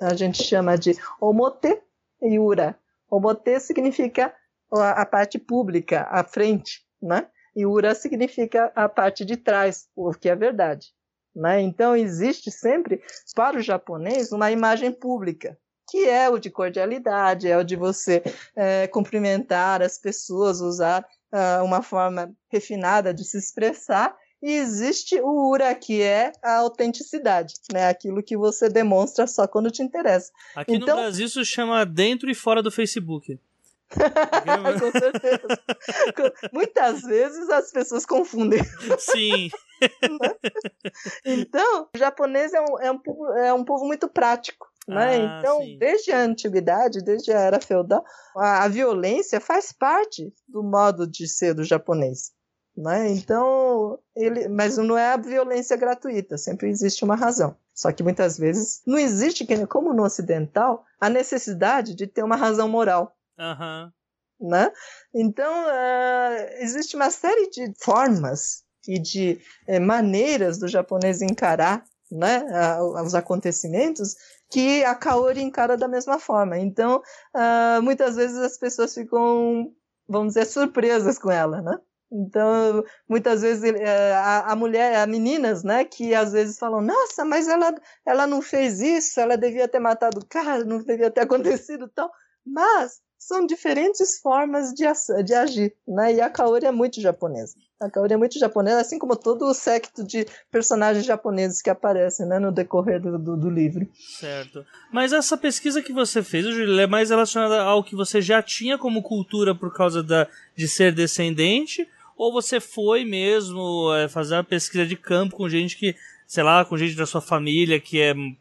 a gente chama de omote e ura. Omote significa a, a parte pública, a frente, né? E ura significa a parte de trás, o que é verdade. Né? Então, existe sempre, para o japonês, uma imagem pública, que é o de cordialidade, é o de você é, cumprimentar as pessoas, usar uh, uma forma refinada de se expressar, e existe o ura, que é a autenticidade, né? Aquilo que você demonstra só quando te interessa. Aqui então... no Brasil isso chama dentro e fora do Facebook. Com certeza. Muitas vezes as pessoas confundem. Sim. então, o japonês é um, é um, povo, é um povo muito prático. Né? Ah, então, sim. desde a antiguidade, desde a era feudal, a, a, violência faz parte do modo de ser do japonês. Né? Então, ele, mas não é a violência gratuita, sempre existe uma razão. Só que muitas vezes não existe, como no ocidental, a necessidade de ter uma razão moral. Uhum. Né? Então, uh, existe uma série de formas e de uh, maneiras do japonês encarar né, uh, os acontecimentos que a Kaori encara da mesma forma. Então, uh, muitas vezes as pessoas ficam, vamos dizer, surpresas com ela, né? Então, muitas vezes uh, a, a, mulher, as meninas, né, que às vezes falam, nossa, mas ela, ela não fez isso, ela devia ter matado o cara, não devia ter acontecido tal. Mas são diferentes formas de, de agir, né? E a Kaori é muito japonesa. A Kaori é muito japonesa, assim como todo o secto de personagens japoneses que aparecem né, no decorrer do, do, do livro. Certo. Mas essa pesquisa que você fez, Júlio, é mais relacionada ao que você já tinha como cultura por causa da, de ser descendente? Ou você foi mesmo é, fazer uma pesquisa de campo com gente que, sei lá, com gente da sua família que é hum,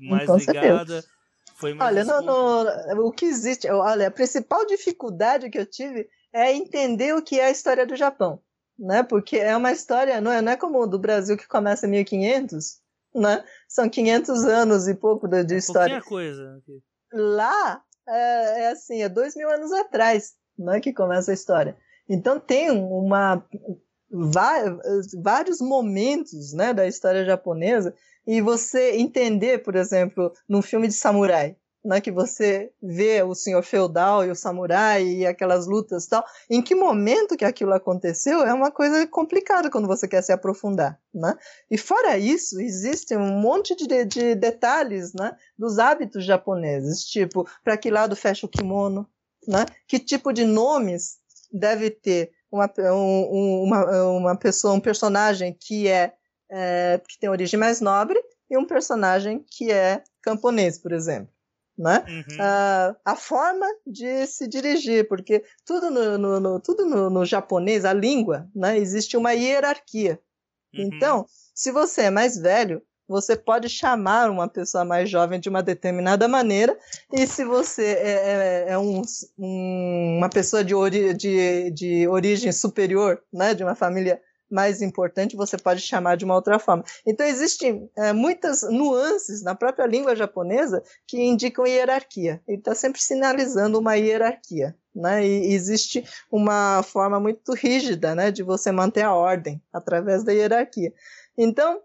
mais com ligada? Certeza. Foi olha, no, no, o que existe, olha, a principal dificuldade que eu tive é entender o que é a história do Japão, né? Porque é uma história, não é, não é como do Brasil que começa em 1500, né? São 500 anos e pouco de, de história. coisa. Lá é, é, assim, é dois mil anos atrás, né? Que começa a história. Então tem uma vários momentos, né, da história japonesa e você entender, por exemplo, num filme de samurai, né, que você vê o senhor feudal e o samurai e aquelas lutas e tal, em que momento que aquilo aconteceu é uma coisa complicada quando você quer se aprofundar, né? E fora isso, existe um monte de, de detalhes, né, dos hábitos japoneses, tipo, para que lado fecha o kimono, né? Que tipo de nomes deve ter uma, um, uma, uma pessoa, um personagem que é é, que tem origem mais nobre, e um personagem que é camponês, por exemplo. Né? Uhum. Uh, a forma de se dirigir, porque tudo no, no, no tudo no, no, japonês, a língua, né, existe uma hierarquia. Uhum. Então, se você é mais velho, você pode chamar uma pessoa mais jovem de uma determinada maneira, e se você é, é, é um, um, uma pessoa de, ori de, de origem superior, né, de uma família mais importante, você pode chamar de uma outra forma. Então, existem é, muitas nuances na própria língua japonesa que indicam hierarquia. Ele está sempre sinalizando uma hierarquia. Né? E existe uma forma muito rígida né, de você manter a ordem através da hierarquia. Então,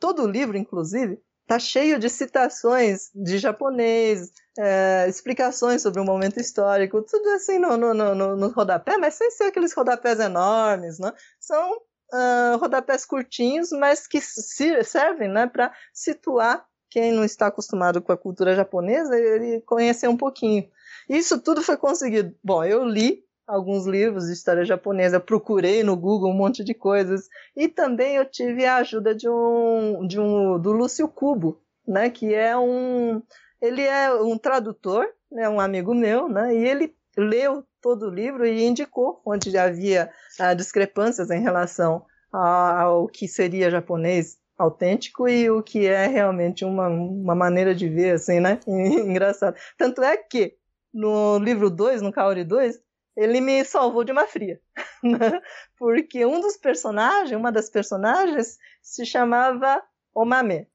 todo o livro, inclusive, está cheio de citações de japonês, é, explicações sobre o momento histórico, tudo assim no, no, no, no, rodapé, mas sem ser aqueles rodapés enormes, né? São uh, rodapés curtinhos, mas que servem né, para situar quem não está acostumado com a cultura japonesa, ele conhecer um pouquinho. Isso tudo foi conseguido. Bom, eu li alguns livros de história japonesa, procurei no Google um monte de coisas e também eu tive a ajuda de um, de um do Lúcio Cubo, né, que é um ele é um tradutor, né, um amigo meu, né, e ele leu todo o livro e indicou onde havia ah, discrepâncias em relação ao que seria japonês autêntico e o que é realmente uma, uma maneira de ver, assim, né? Engraçado. Tanto é que no livro 2, no Kaori 2, ele me salvou de uma fria. Né? Porque um dos personagens, uma das personagens, se chamava Omame,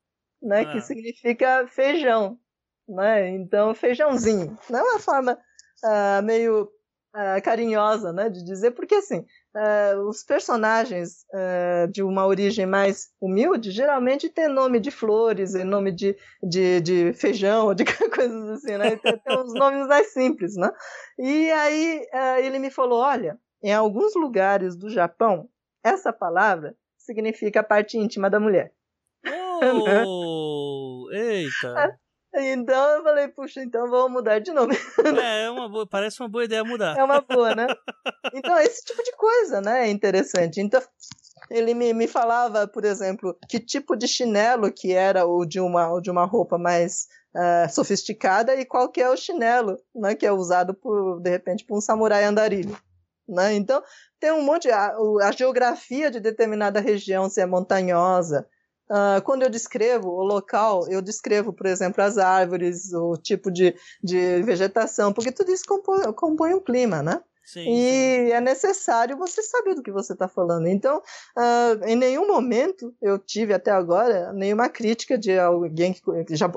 né? Ah. Que significa feijão. Né? Então, feijãozinho. Não é uma forma uh, meio uh, carinhosa né, de dizer, porque assim, uh, os personagens uh, de uma origem mais humilde geralmente têm nome de flores e nome de, de, de feijão, de coisas assim, né? Tem, tem uns nomes mais simples, né? E aí ele me falou, olha, em alguns lugares do Japão, essa palavra significa a parte íntima da mulher. Oh, eita! Então eu falei, puxa, então vamos mudar de nome. É, é uma boa, parece uma boa ideia mudar. É uma boa, né? Então, esse tipo de coisa, né? É interessante. Então, ele me, me falava, por exemplo, que tipo de chinelo que era o de uma, o de uma roupa mais uh, sofisticada e qual que é o chinelo, né? Que é usado, por, de repente, por um samurai andarilho. Né? Então, tem um monte. A, a geografia de determinada região, se é montanhosa, Uh, quando eu descrevo o local, eu descrevo, por exemplo, as árvores, o tipo de, de vegetação, porque tudo isso compõe, compõe um clima, né? Sim, e sim. é necessário você saber do que você está falando. Então, uh, em nenhum momento eu tive até agora nenhuma crítica de alguém que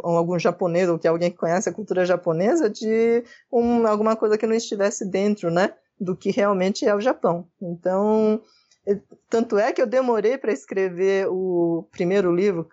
algum japonês ou que alguém que conhece a cultura japonesa de um, alguma coisa que não estivesse dentro, né, do que realmente é o Japão. Então, tanto é que eu demorei para escrever o primeiro livro,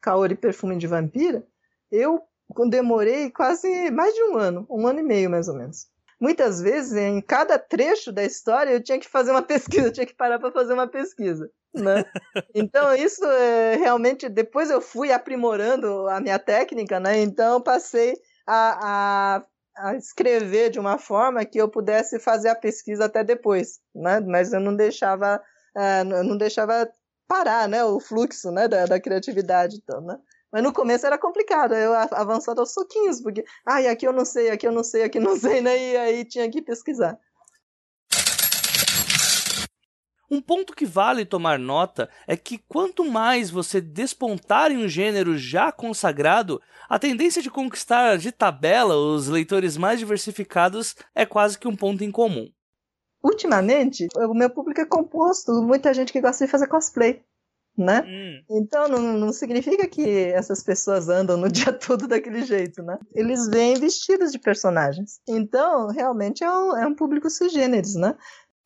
Kaori Perfume de Vampira. Eu demorei quase mais de um ano, um ano e meio mais ou menos. Muitas vezes, em cada trecho da história, eu tinha que fazer uma pesquisa, eu tinha que parar para fazer uma pesquisa. Né? Então, isso é, realmente, depois eu fui aprimorando a minha técnica, né? então passei a, a, a, escrever de uma forma que eu pudesse fazer a pesquisa até depois, né? mas eu não deixava uh, não deixava parar, né, o fluxo, né, da, da criatividade, então, né. Mas no começo era complicado, eu avançava aos soquinhos, porque, ai, ah, aqui eu não sei, aqui eu não sei, aqui não sei, né, e aí tinha que pesquisar. Um ponto que vale tomar nota é que quanto mais você despontar em um gênero já consagrado, a tendência de conquistar de tabela os leitores mais diversificados é quase que um ponto em comum. Ultimamente, o meu público é composto, muita gente que gosta de fazer cosplay. Né? Hum. Então não, não, significa que essas pessoas andam no dia todo daquele jeito, né? Eles vêm vestidos de personagens. Então, realmente é um, é um público sui generis, né?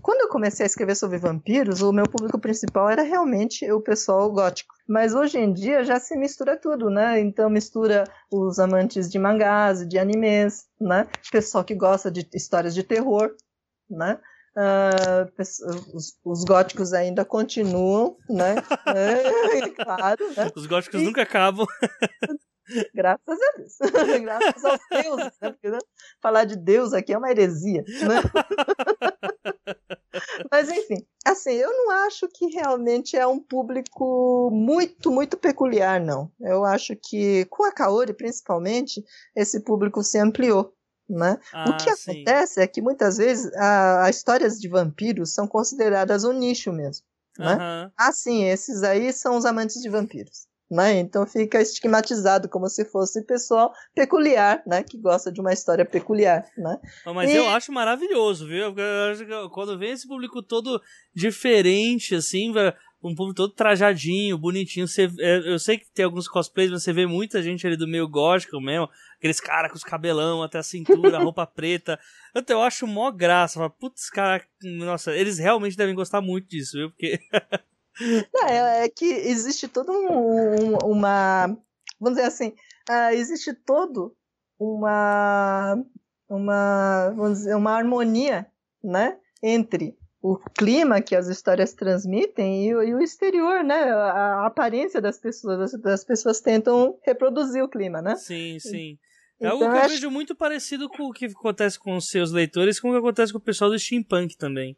Quando eu comecei a escrever sobre vampiros, o meu público principal era realmente o pessoal gótico. Mas hoje em dia já se mistura tudo, né? Então mistura os amantes de mangás, de animes, né? Pessoal que gosta de histórias de terror, né? Uh, os, os, góticos ainda continuam, né? é, claro, né? Os góticos e... nunca acabam. Graças a Deus. Graças aos deuses, né? Porque né? falar de Deus aqui é uma heresia, né? Mas enfim, assim, eu não acho que realmente é um público muito, muito peculiar, não. Eu acho que com a Kaori, principalmente, esse público se ampliou. Né? Ah, o que sim. acontece é que muitas vezes as histórias de vampiros são consideradas um nicho mesmo. Né? Uhum. Ah, sim, esses aí são os amantes de vampiros. Né? Então fica estigmatizado como se fosse pessoal peculiar, né? Que gosta de uma história peculiar, né? Mas e... eu acho maravilhoso, viu? Quando vem esse público todo diferente, assim, um público todo trajadinho, bonitinho. Você, é, eu sei que tem alguns cosplays, mas você vê muita gente ali do meio gótico mesmo. Aqueles caras com os cabelão até a cintura, roupa preta. Então eu acho mó graça. Putz, cara, nossa, eles realmente devem gostar muito disso, viu? Porque. Não, é, é, que existe todo um, uma. Vamos dizer assim, uh, existe todo uma. Uma, vamos dizer, uma harmonia, né? Entre o clima que as histórias transmitem e, e, o exterior, né? A, a aparência das pessoas. As, as, pessoas tentam reproduzir o clima, né? Sim, sim. É então, algo que eu acho... vejo muito parecido com o que acontece com os seus leitores, com o que acontece com o pessoal do steampunk também.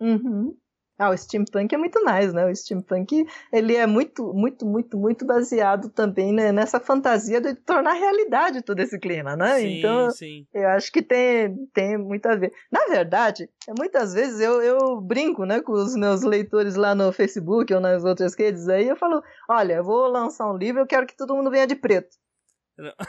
Uhum. Ah, o steampunk é muito mais, né? O steampunk, ele é muito, muito, muito, muito baseado também né, nessa fantasia de tornar realidade todo esse clima, né? Sim, então, sim. eu acho que tem, tem muito a ver. Na verdade, muitas vezes eu, eu brinco, né, com os meus leitores lá no Facebook ou nas outras redes aí, eu falo, olha, eu vou lançar um livro, eu quero que todo mundo venha de preto.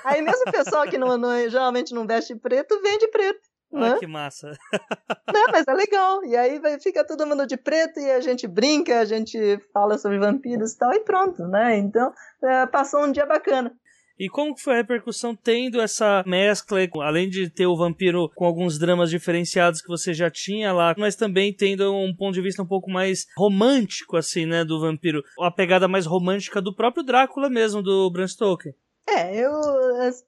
Aí mesmo o pessoal que não, não, geralmente não veste preto, vem de preto. Olha né? que massa. Não, mas é legal. E aí vai, fica todo mundo de preto e a gente brinca, a gente fala sobre vampiros e tal, e pronto, né? Então, é, passou um dia bacana. E como foi a repercussão tendo essa mescla, além de ter o vampiro com alguns dramas diferenciados que você já tinha lá, mas também tendo um ponto de vista um pouco mais romântico, assim, né, do vampiro. A pegada mais romântica do próprio Drácula mesmo, do Bram Stoker. É, eu,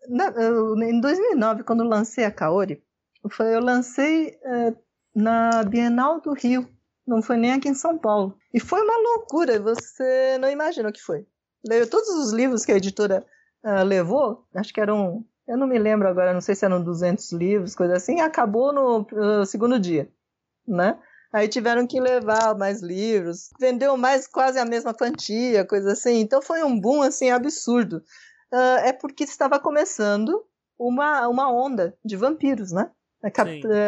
na, eu em 2009, quando lancei a Kaori, foi, eu lancei é, na Bienal do Rio, não foi nem aqui em São Paulo. E foi uma loucura, você não imagina o que foi. Leio todos os livros que a editora uh, levou, acho que eram, eu não me lembro agora, não sei se eram 200 livros, coisa assim, e acabou no uh, segundo dia, né? Aí tiveram que levar mais livros, vendeu mais quase a mesma quantia, coisa assim. Então foi um boom assim absurdo. Uh, é porque estava começando uma, uma onda de vampiros, né?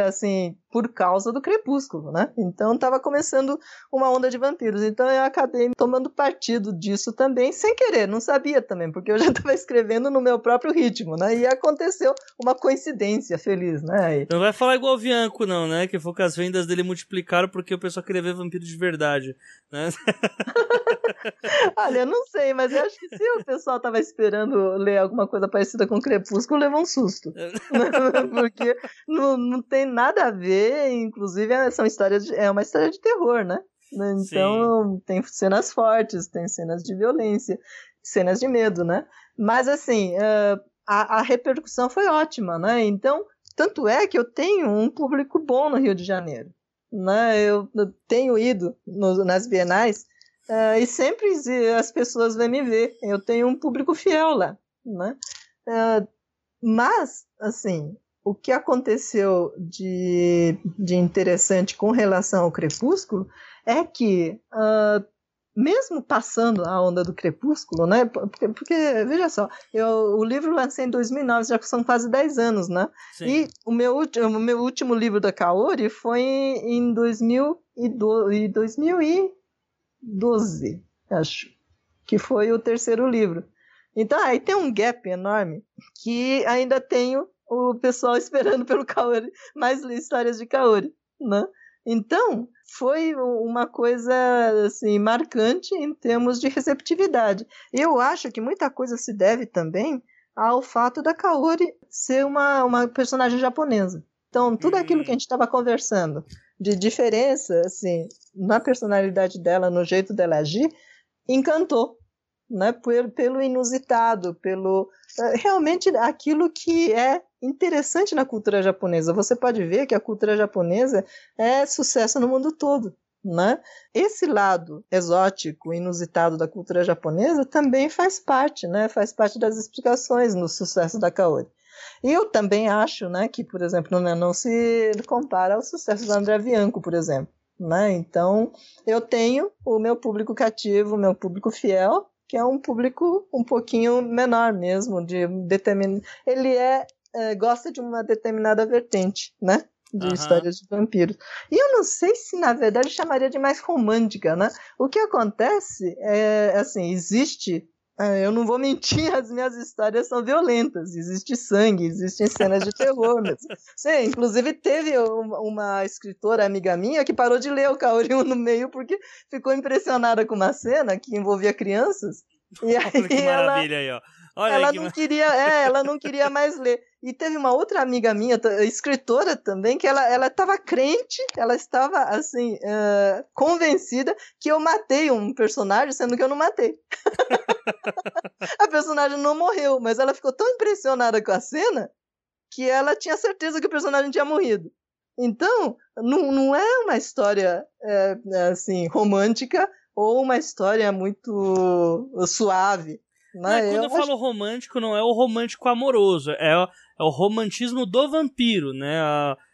Assim, por causa do crepúsculo, né? Então estava começando uma onda de vampiros. Então eu acabei tomando partido disso também, sem querer, não sabia também, porque eu já estava escrevendo no meu próprio ritmo, né? E aconteceu uma coincidência feliz, né? Não vai falar igual o Bianco, não, né? Que foi que as vendas dele multiplicaram porque o pessoal queria ver vampiros de verdade, né? Olha, eu não sei, mas eu acho que se o pessoal tava esperando ler alguma coisa parecida com Crepúsculo, levou um susto. porque não, não tem nada a ver, inclusive é, são histórias de, é uma história de terror, né? Então Sim. tem cenas fortes, tem cenas de violência, cenas de medo, né? Mas assim, a, a repercussão foi ótima, né? Então, tanto é que eu tenho um público bom no Rio de Janeiro. Né? Eu, eu tenho ido no, nas bienais uh, e sempre as pessoas vêm me ver. Eu tenho um público fiel lá. Né? Uh, mas, assim, o que aconteceu de, de interessante com relação ao Crepúsculo é que, uh, mesmo passando a onda do Crepúsculo, né? Porque, porque veja só, eu, o livro lancei em 2009, já são quase 10 anos, né? Sim. E o meu, o meu último livro da Kaori foi em 2012, 2012, acho, que foi o terceiro livro. Então aí tem um gap enorme que ainda tenho o pessoal esperando pelo Kaori, mais histórias de Kaori, né? Então, foi uma coisa assim marcante em termos de receptividade. Eu acho que muita coisa se deve também ao fato da Kaori ser uma, uma personagem japonesa. Então, tudo aquilo que a gente estava conversando de diferença, assim, na personalidade dela, no jeito dela agir, encantou, né? pelo inusitado, pelo eh, realmente aquilo que é interessante na cultura japonesa. Você pode ver que a cultura japonesa é sucesso no mundo todo. Né? Esse lado exótico, inusitado da cultura japonesa também faz parte, né? faz parte das explicações no sucesso da Kaori. E eu também acho né, que, por exemplo, não, não se compara ao sucesso do André Bianco, por exemplo. Né? Então, eu tenho o meu público cativo, o meu público fiel, que é um público um pouquinho menor mesmo, de determin... ele é é, gosta de uma determinada vertente, né? De uhum. histórias de vampiros. E eu não sei se, na verdade, chamaria de mais romântica, né? O que acontece é, assim, existe eu não vou mentir, as minhas histórias são violentas. Existe sangue, existem cenas de terror. Mesmo. Sim, inclusive teve uma escritora amiga minha que parou de ler o Kaori no meio porque ficou impressionada com uma cena que envolvia crianças. E aí que maravilha ela, aí, ó. Olha ela que... não queria, é, ela não queria mais ler. E teve uma outra amiga minha, escritora também, que ela ela estava crente, ela estava assim uh, convencida que eu matei um personagem, sendo que eu não matei. a personagem não morreu, mas ela ficou tão impressionada com a cena que ela tinha certeza que o personagem tinha morrido. Então, não, não é uma história é, assim romântica ou uma história muito suave. Não, é, quando eu, eu falo acho... romântico, não é o romântico amoroso, é, é o romantismo do vampiro, né?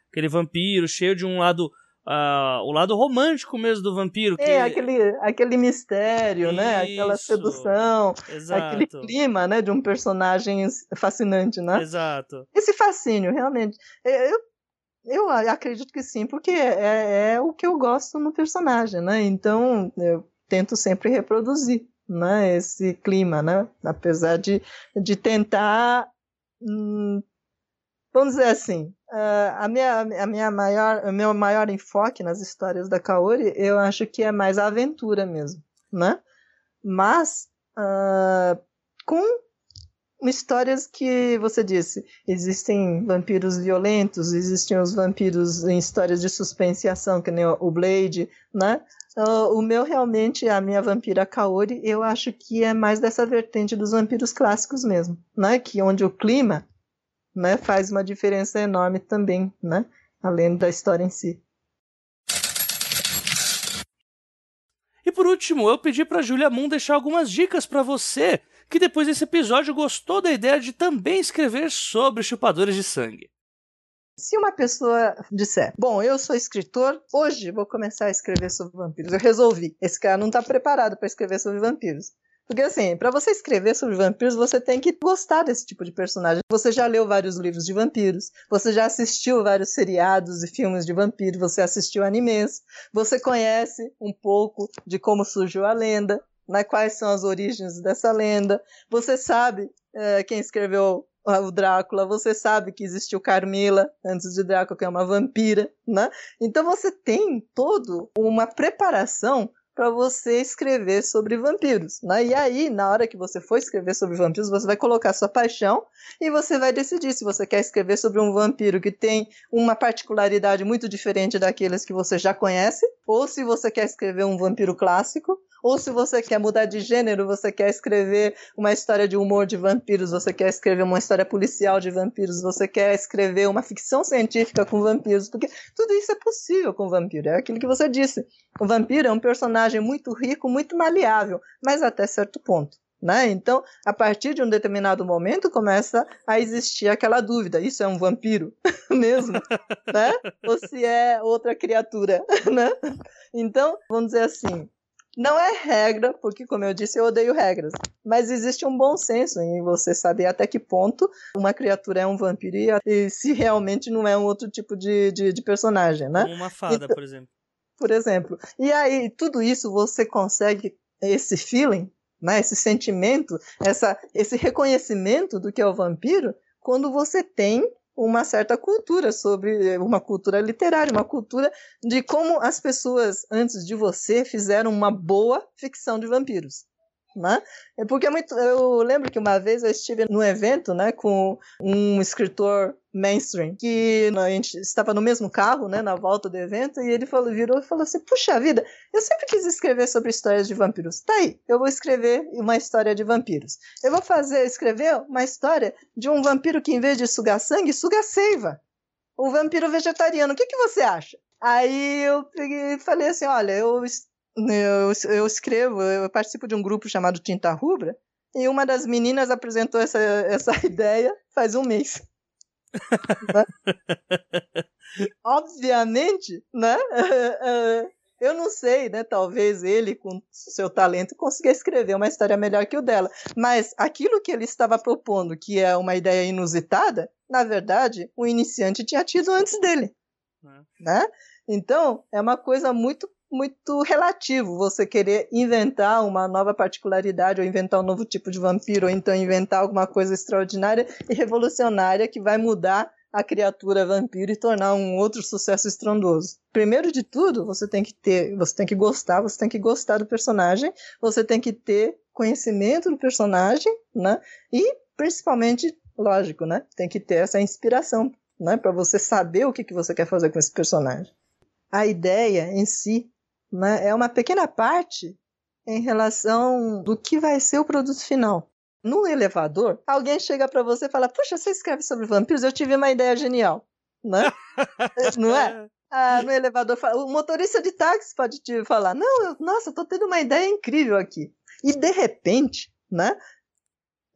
aquele vampiro cheio de um lado uh, o lado romântico mesmo do vampiro. É, que... É, aquele, aquele mistério, Isso. né? Aquela sedução, Exato. aquele clima, né? De um personagem fascinante, né? Exato. Esse fascínio, realmente. Eu, eu acredito que sim, porque é, é o que eu gosto no personagem, né? Então, eu tento sempre reproduzir né, esse clima, né? Apesar de, de tentar, hum, vamos dizer assim, uh, a minha, a minha maior, o meu maior enfoque nas histórias da Kaori, eu acho que é mais a aventura mesmo, né? Mas uh, com histórias que você disse, existem vampiros violentos, existem os vampiros em histórias de suspense e ação, que nem o Blade, né? Uh, o meu realmente, a minha vampira Kaori, eu acho que é mais dessa vertente dos vampiros clássicos mesmo, né? Que onde o clima, né, faz uma diferença enorme também, né? Além da história em si. E por último, eu pedi para Julia Moon deixar algumas dicas para você que depois desse episódio gostou da ideia de também escrever sobre chupadores de sangue. Se uma pessoa disser, bom, eu sou escritor, hoje vou começar a escrever sobre vampiros, eu resolvi. Esse cara não está preparado para escrever sobre vampiros. Porque assim, para você escrever sobre vampiros, você tem que gostar desse tipo de personagem. Você já leu vários livros de vampiros, você já assistiu vários seriados e filmes de vampiros, você assistiu animes, você conhece um pouco de como surgiu a lenda, né, quais são as origens dessa lenda. Você sabe é, quem escreveu o Drácula, você sabe que existiu Carmila antes de Drácula, que é uma vampira, né? Então você tem todo uma preparação para você escrever sobre vampiros. Né? E aí, na hora que você for escrever sobre vampiros, você vai colocar sua paixão e você vai decidir se você quer escrever sobre um vampiro que tem uma particularidade muito diferente daqueles que você já conhece, ou se você quer escrever um vampiro clássico, ou se você quer mudar de gênero, você quer escrever uma história de humor de vampiros, você quer escrever uma história policial de vampiros, você quer escrever uma ficção científica com vampiros, porque tudo isso é possível com vampiro. É aquilo que você disse. O vampiro é um personagem muito rico, muito maleável, mas até certo ponto. Né? Então, a partir de um determinado momento, começa a existir aquela dúvida: isso é um vampiro mesmo? né? Ou se é outra criatura? Né? Então, vamos dizer assim: não é regra, porque, como eu disse, eu odeio regras. Mas existe um bom senso em você saber até que ponto uma criatura é um vampiro e se realmente não é um outro tipo de, de, de personagem, né? Uma fada, então, por exemplo. Por exemplo. E aí, tudo isso você consegue, esse feeling, né, esse sentimento, essa, esse reconhecimento do que é o vampiro, quando você tem uma certa cultura sobre uma cultura literária, uma cultura de como as pessoas antes de você fizeram uma boa ficção de vampiros né? É porque é muito, eu lembro que uma vez eu estive num evento, né, com um escritor mainstream que a gente estava no mesmo carro, né, na volta do evento e ele falou, virou e falou assim: "Puxa vida, eu sempre quis escrever sobre histórias de vampiros. Tá aí, eu vou escrever uma história de vampiros. Eu vou fazer escrever uma história de um vampiro que em vez de sugar sangue, suga seiva. Um vampiro vegetariano. O que que você acha?" Aí eu peguei, falei assim: olha, eu eu, eu escrevo, eu participo de um grupo chamado Tinta Rubra, e uma das meninas apresentou essa, essa ideia faz um mês. né? Obviamente, né? Eu não sei, né? Talvez ele, com seu talento, consiga escrever uma história melhor que o dela. Mas aquilo que ele estava propondo, que é uma ideia inusitada, na verdade, o iniciante tinha tido antes dele. É. Né? Então, é uma coisa muito muito relativo você querer inventar uma nova particularidade ou inventar um novo tipo de vampiro ou então inventar alguma coisa extraordinária e revolucionária que vai mudar a criatura vampiro e tornar um outro sucesso estrondoso. Primeiro de tudo, você tem que ter, você tem que gostar, você tem que gostar do personagem, você tem que ter conhecimento do personagem, né? E principalmente, lógico, né? Tem que ter essa inspiração, né, para você saber o que que você quer fazer com esse personagem. A ideia em si né, é uma pequena parte em relação do que vai ser o produto final. No elevador, alguém chega para você e fala: Puxa, você escreve sobre vampiros? Eu tive uma ideia genial. Né? Não é? Ah, no elevador, o motorista de táxi pode te falar: Não, eu, nossa, tô tendo uma ideia incrível aqui. E de repente, né?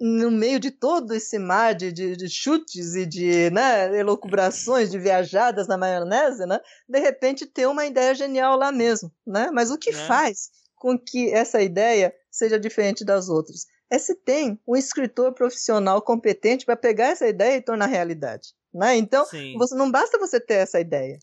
No meio de todo esse mar de, de, de chutes e de né, elucubrações, de viajadas na maionese, né, de repente ter uma ideia genial lá mesmo. Né? Mas o que é. faz com que essa ideia seja diferente das outras? É se tem um escritor profissional competente para pegar essa ideia e tornar realidade. Né? Então, você, não basta você ter essa ideia.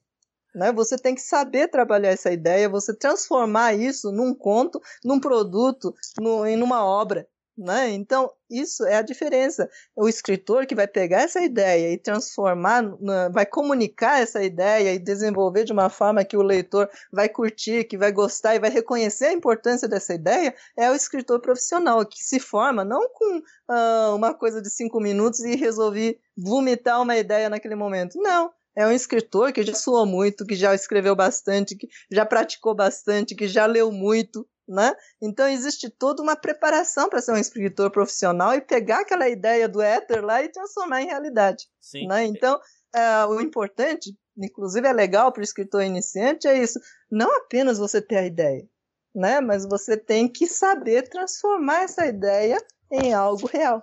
Né? Você tem que saber trabalhar essa ideia, você transformar isso num conto, num produto, no, em uma obra. Né? Então, isso é a diferença. O escritor que vai pegar essa ideia e transformar, vai comunicar essa ideia e desenvolver de uma forma que o leitor vai curtir, que vai gostar e vai reconhecer a importância dessa ideia, é o escritor profissional, que se forma não com uh, uma coisa de cinco minutos e resolvi vomitar uma ideia naquele momento. Não, é um escritor que já suou muito, que já escreveu bastante, que já praticou bastante, que já leu muito, né? Então existe toda uma preparação para ser um escritor profissional e pegar aquela ideia do éter lá e transformar em realidade. Sim. Né? Então é, o importante, inclusive é legal para o escritor iniciante, é isso. Não apenas você ter a ideia, né? Mas você tem que saber transformar essa ideia em algo real.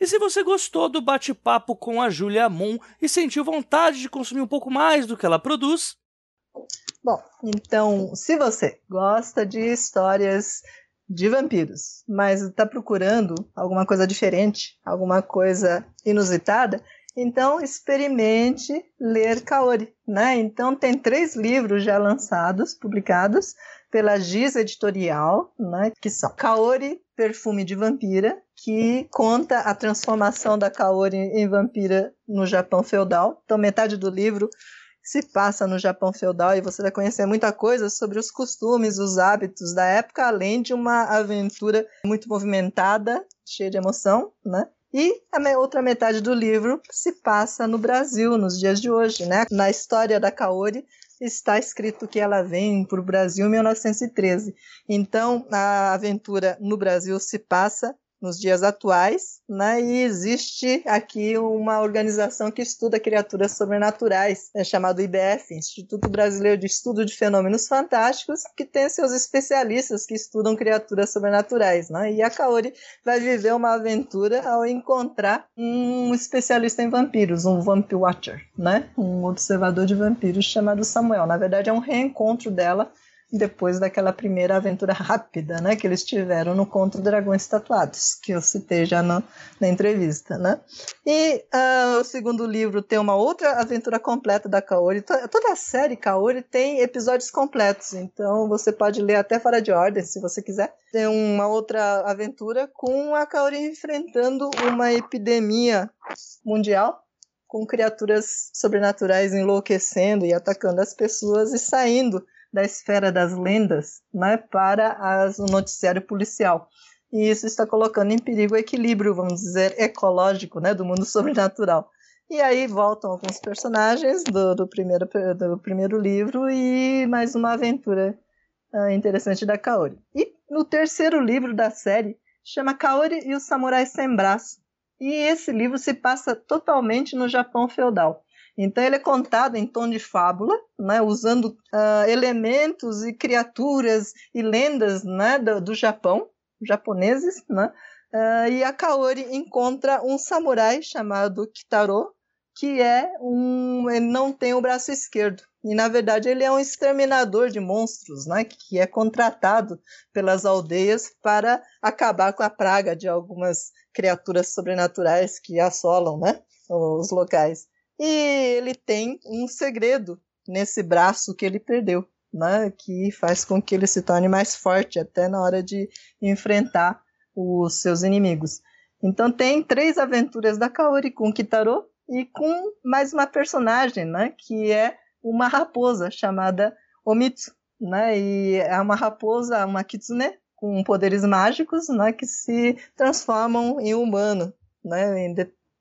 E se você gostou do bate-papo com a Julia Moon e sentiu vontade de consumir um pouco mais do que ela produz, Bom, então, se você gosta de histórias de vampiros, mas está procurando alguma coisa diferente, alguma coisa inusitada, então experimente ler Kaori, né? Então tem três livros já lançados, publicados pela Giz Editorial, né? Que são Kaori, Perfume de Vampira, que conta a transformação da Kaori em vampira no Japão feudal. Então metade do livro se passa no Japão feudal e você vai conhecer muita coisa sobre os costumes, os hábitos da época, além de uma aventura muito movimentada, cheia de emoção, né? E a outra metade do livro se passa no Brasil, nos dias de hoje, né? Na história da Kaori está escrito que ela vem para o Brasil em 1913. Então, a aventura no Brasil se passa nos dias atuais, né? E existe aqui uma organização que estuda criaturas sobrenaturais, é chamado IBF, Instituto Brasileiro de Estudo de Fenômenos Fantásticos, que tem seus especialistas que estudam criaturas sobrenaturais, né? E a Kaori vai viver uma aventura ao encontrar um especialista em vampiros, um Vamp Watcher, né? Um observador de vampiros chamado Samuel. Na verdade, é um reencontro dela depois daquela primeira aventura rápida, né, que eles tiveram no Conto Dragões Tatuados, que eu citei já no, na entrevista, né. E uh, o segundo livro tem uma outra aventura completa da Kaori. Toda a série Kaori tem episódios completos, então você pode ler até fora de ordem, se você quiser. Tem uma outra aventura com a Kaori enfrentando uma epidemia mundial com criaturas sobrenaturais enlouquecendo e atacando as pessoas e saindo da esfera das lendas né, para as, o noticiário policial. E isso está colocando em perigo o equilíbrio, vamos dizer, ecológico né, do mundo sobrenatural. E aí voltam alguns personagens do, do, primeiro, do primeiro livro e mais uma aventura uh, interessante da Kaori. E no terceiro livro da série, chama Kaori e o Samurai Sem Braço. E esse livro se passa totalmente no Japão feudal. Então ele é contado em tom de fábula, né, usando uh, elementos e criaturas e lendas né, do, do Japão, japoneses, né, uh, e a Kaori encontra um samurai chamado Kitaro, que é um, ele não tem o braço esquerdo. E na verdade ele é um exterminador de monstros, né, que é contratado pelas aldeias para acabar com a praga de algumas criaturas sobrenaturais que assolam, né, os locais. E ele tem um segredo nesse braço que ele perdeu, né? Que faz com que ele se torne mais forte até na hora de enfrentar os seus inimigos. Então tem três aventuras da Kaori com Kitaro e com mais uma personagem, né? Que é uma raposa chamada Omitsu, né? E é uma raposa, uma kitsune com poderes mágicos, né? Que se transformam em humano, né?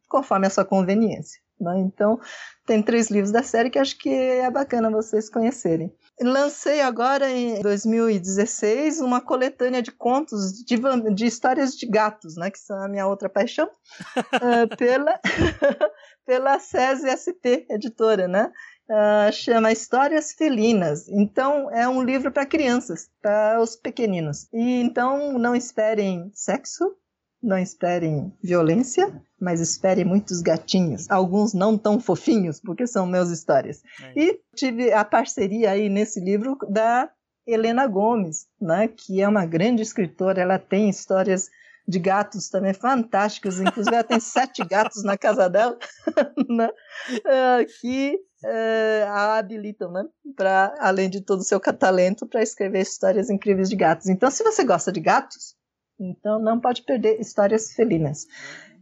Conforme a sua conveniência. Né? Então, tem três livros da série que acho que é bacana vocês conhecerem. Lancei agora, em 2016, uma coletânea de contos de, de histórias de gatos, né, que são a minha outra paixão, uh, pela, pela SESI ST Editora, né? Uh, chama Histórias Felinas. Então, é um livro para crianças, para os pequeninos. E então, não esperem sexo, não esperem violência, mas esperem muitos gatinhos. Alguns não tão fofinhos, porque são meus histórias. É. E tive a parceria aí nesse livro da Helena Gomes, né, que é uma grande escritora. Ela tem histórias de gatos também fantásticos, inclusive ela tem sete gatos na casa dela, né, uh, que uh, a habilitam, né, para além de todo o seu talento, para escrever histórias incríveis de gatos. Então, se você gosta de gatos, então não pode perder histórias felinas.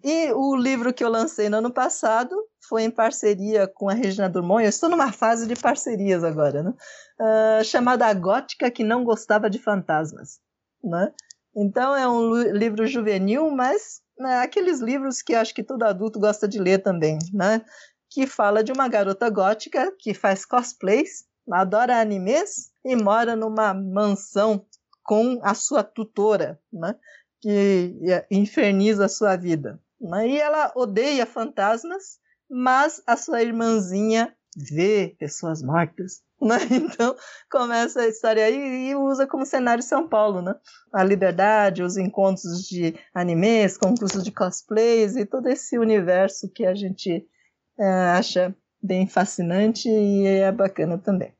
E o livro que eu lancei no ano passado foi em parceria com a Regina Drummond. Eu estou numa fase de parcerias agora, né? Uh, chamada A Gótica que não gostava de fantasmas, né? Então é um livro juvenil, mas né, aqueles livros que acho que todo adulto gosta de ler também, né? Que fala de uma garota gótica que faz cosplays, adora animes e mora numa mansão com a sua tutora, né? Que inferniza a sua vida. Né? E ela odeia fantasmas, mas a sua irmãzinha vê pessoas mortas. Né? Então começa a história aí e usa como cenário São Paulo, né? A liberdade, os encontros de animes, concursos de cosplays e todo esse universo que a gente é, acha bem fascinante e é bacana também.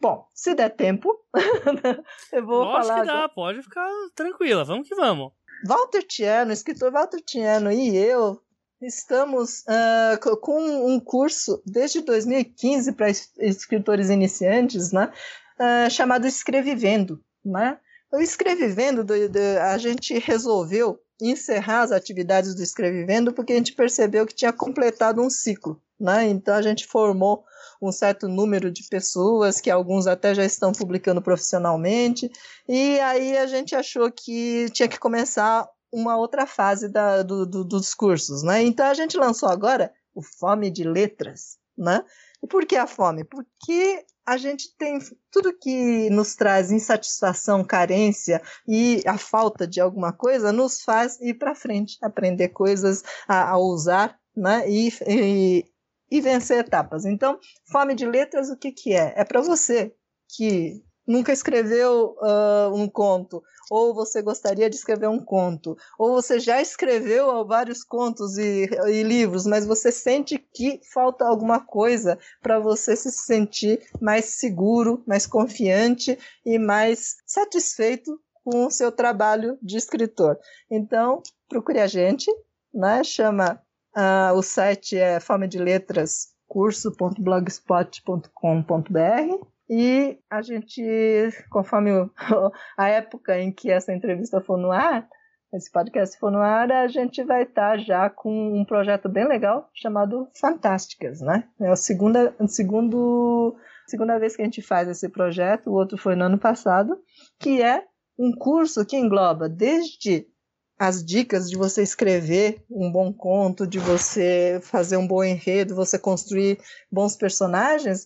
Bom, se der tempo, eu vou Lógico falar. que dá, agora. pode ficar tranquila, vamos que vamos. Walter Tiano, escritor Walter Tiano e eu estamos uh, com um curso desde 2015 para escritores iniciantes, né, uh, chamado Escrevivendo. Né? O Escrevivendo, do, do, a gente resolveu encerrar as atividades do Escrevivendo porque a gente percebeu que tinha completado um ciclo. Né? Então a gente formou um certo número de pessoas, que alguns até já estão publicando profissionalmente, e aí a gente achou que tinha que começar uma outra fase da, do, do, dos cursos, né? Então a gente lançou agora o Fome de Letras, né? E por que a fome? Porque a gente tem tudo que nos traz insatisfação, carência e a falta de alguma coisa nos faz ir para frente, aprender coisas, a, a usar, né? E, e, e vencer etapas. Então, fome de letras, o que, que é? É para você que nunca escreveu uh, um conto, ou você gostaria de escrever um conto, ou você já escreveu vários contos e, e livros, mas você sente que falta alguma coisa para você se sentir mais seguro, mais confiante e mais satisfeito com o seu trabalho de escritor. Então, procure a gente, né? Chama Uh, o site é fome de letras curso.blogspot.com.br e a gente, conforme o, a época em que essa entrevista for no ar, esse podcast for no ar, a gente vai estar já com um projeto bem legal chamado Fantásticas, né? É a segunda, segundo, segunda vez que a gente faz esse projeto, o outro foi no ano passado, que é um curso que engloba desde as dicas de você escrever um bom conto, de você fazer um bom enredo, você construir bons personagens,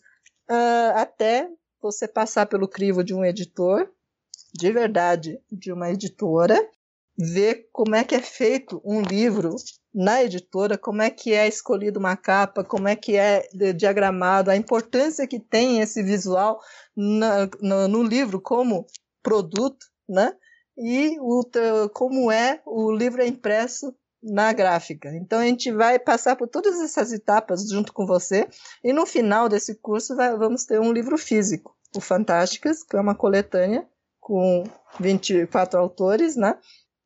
uh, até você passar pelo crivo de um editor, de verdade, de uma editora, ver como é que é feito um livro na editora, como é que é escolhido uma capa, como é que é diagramado, a importância que tem esse visual no, no livro como produto, né? E o, como é o livro é impresso na gráfica. Então a gente vai passar por todas essas etapas junto com você e no final desse curso vai, vamos ter um livro físico, o Fantásticas, que é uma coletânea com 24 autores, né?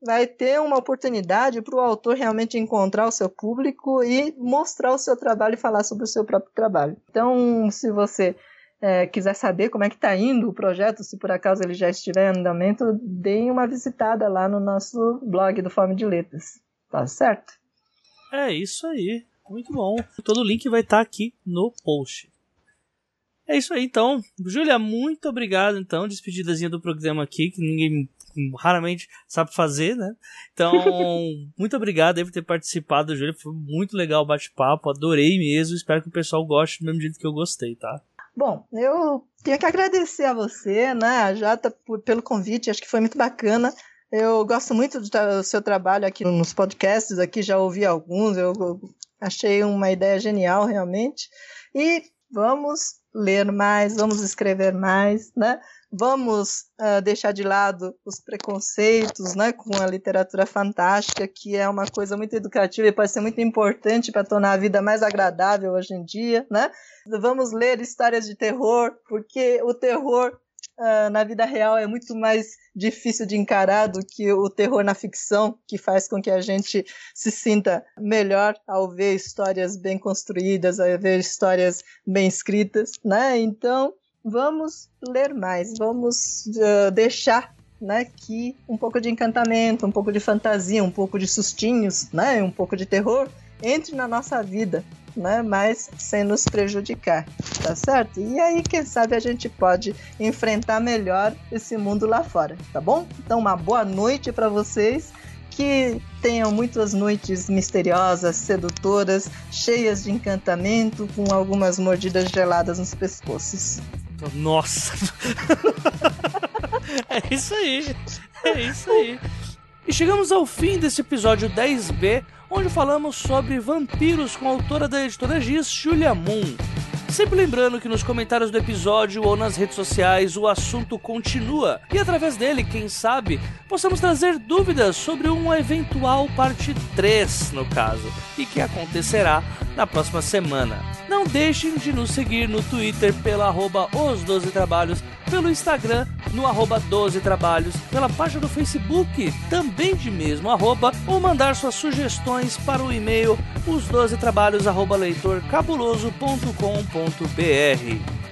Vai ter uma oportunidade para o autor realmente encontrar o seu público e mostrar o seu trabalho e falar sobre o seu próprio trabalho. Então, se você é, quiser saber como é que está indo o projeto, se por acaso ele já estiver em andamento, deem uma visitada lá no nosso blog do Fome de Letras. Tá certo? É isso aí. Muito bom. Todo o link vai estar tá aqui no post. É isso aí, então. Júlia, muito obrigado, então. Despedidazinha do programa aqui, que ninguém raramente sabe fazer, né? Então, muito obrigado aí por ter participado, Júlia. Foi muito legal o bate-papo. Adorei mesmo. Espero que o pessoal goste do mesmo jeito que eu gostei, tá? Bom, eu tenho que agradecer a você, né, a Jata, por, pelo convite, acho que foi muito bacana. Eu gosto muito do seu trabalho aqui nos podcasts, aqui já ouvi alguns, eu, Achei uma ideia genial, realmente. E vamos ler mais, vamos escrever mais, né? Vamos uh, deixar de lado os preconceitos, né, com a literatura fantástica, que é uma coisa muito educativa e pode ser muito importante para tornar a vida mais agradável hoje em dia, né? Vamos ler histórias de terror, porque o terror uh, na vida real é muito mais difícil de encarar do que o terror na ficção, que faz com que a gente se sinta melhor ao ver histórias bem construídas, ao ver histórias bem escritas, né? Então, vamos ler mais, vamos uh, deixar né, que um pouco de encantamento, um pouco de fantasia, um pouco de sustinhos, né, um pouco de terror entre na nossa vida, né? Mas sem nos prejudicar, tá certo? E aí, quem sabe a gente pode enfrentar melhor esse mundo lá fora, tá bom? Então, uma boa noite para vocês. Que tenham muitas noites misteriosas, sedutoras, cheias de encantamento, com algumas mordidas geladas nos pescoços. Nossa! é isso aí! É isso aí! E chegamos ao fim desse episódio 10B onde falamos sobre vampiros com a autora da editora Giz, Julia Moon. Sempre lembrando que nos comentários do episódio ou nas redes sociais o assunto continua e através dele, quem sabe, possamos trazer dúvidas sobre uma eventual parte 3, no caso, e que acontecerá na próxima semana. Não deixem de nos seguir no Twitter pela arroba os 12 trabalhos, pelo Instagram no arroba 12 trabalhos, pela página do Facebook também de mesmo arroba, ou mandar suas sugestões para o e-mail os 12 trabalhos arroba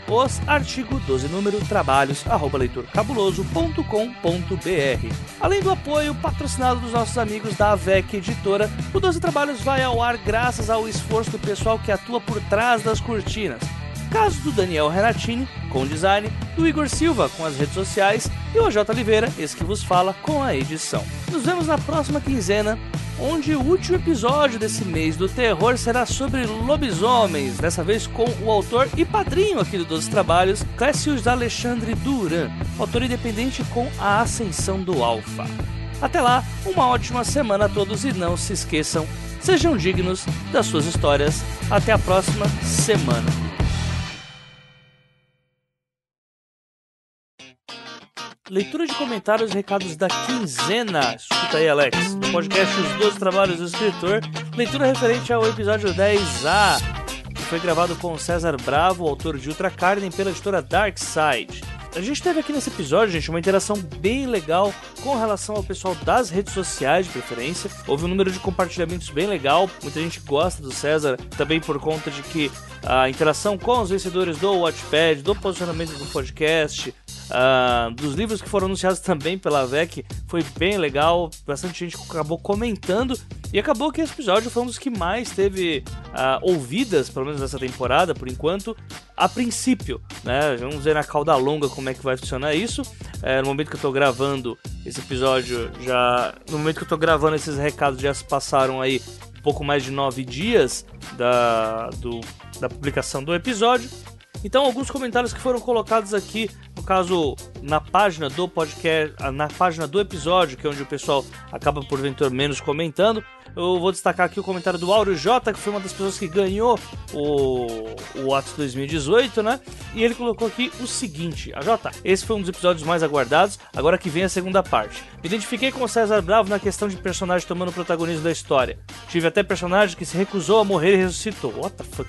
os artigo 12 número trabalhos arroba leitorcabuloso.com.br. Além do apoio patrocinado dos nossos amigos da AVEC Editora, o 12 Trabalhos vai ao ar graças ao esforço do pessoal que atua por trás das cortinas. Caso do Daniel Renatini, com design, do Igor Silva, com as redes sociais, e o J. Oliveira, esse que vos fala, com a edição. Nos vemos na próxima quinzena onde o último episódio desse mês do terror será sobre lobisomens, dessa vez com o autor e padrinho aqui do Doze Trabalhos, Clécius Alexandre Duran, autor independente com A Ascensão do Alfa. Até lá, uma ótima semana a todos e não se esqueçam, sejam dignos das suas histórias. Até a próxima semana. Leitura de comentários e recados da quinzena. Escuta aí, Alex. No podcast Os Dois Trabalhos do Escritor, leitura referente ao episódio 10A, que foi gravado com César Bravo, autor de Ultra Carne, pela editora Dark Side. A gente teve aqui nesse episódio, gente, uma interação bem legal com relação ao pessoal das redes sociais, de preferência. Houve um número de compartilhamentos bem legal. Muita gente gosta do César, também por conta de que a interação com os vencedores do Watchpad, do posicionamento do podcast, Uh, dos livros que foram anunciados também pela VEC foi bem legal, bastante gente acabou comentando e acabou que esse episódio foi um dos que mais teve uh, ouvidas, pelo menos nessa temporada, por enquanto, a princípio, né? Vamos ver na cauda longa como é que vai funcionar isso. É, no momento que eu tô gravando esse episódio, já. No momento que eu tô gravando esses recados, já se passaram aí um pouco mais de nove dias da, do, da publicação do episódio. Então, alguns comentários que foram colocados aqui, no caso, na página do podcast, na página do episódio, que é onde o pessoal acaba porventura menos comentando. Eu vou destacar aqui o comentário do Auro J, que foi uma das pessoas que ganhou o, o Atos 2018, né? E ele colocou aqui o seguinte: A J, esse foi um dos episódios mais aguardados, agora que vem a segunda parte. Me identifiquei com o César Bravo na questão de personagem tomando protagonismo da história. Tive até personagem que se recusou a morrer e ressuscitou. What the fuck?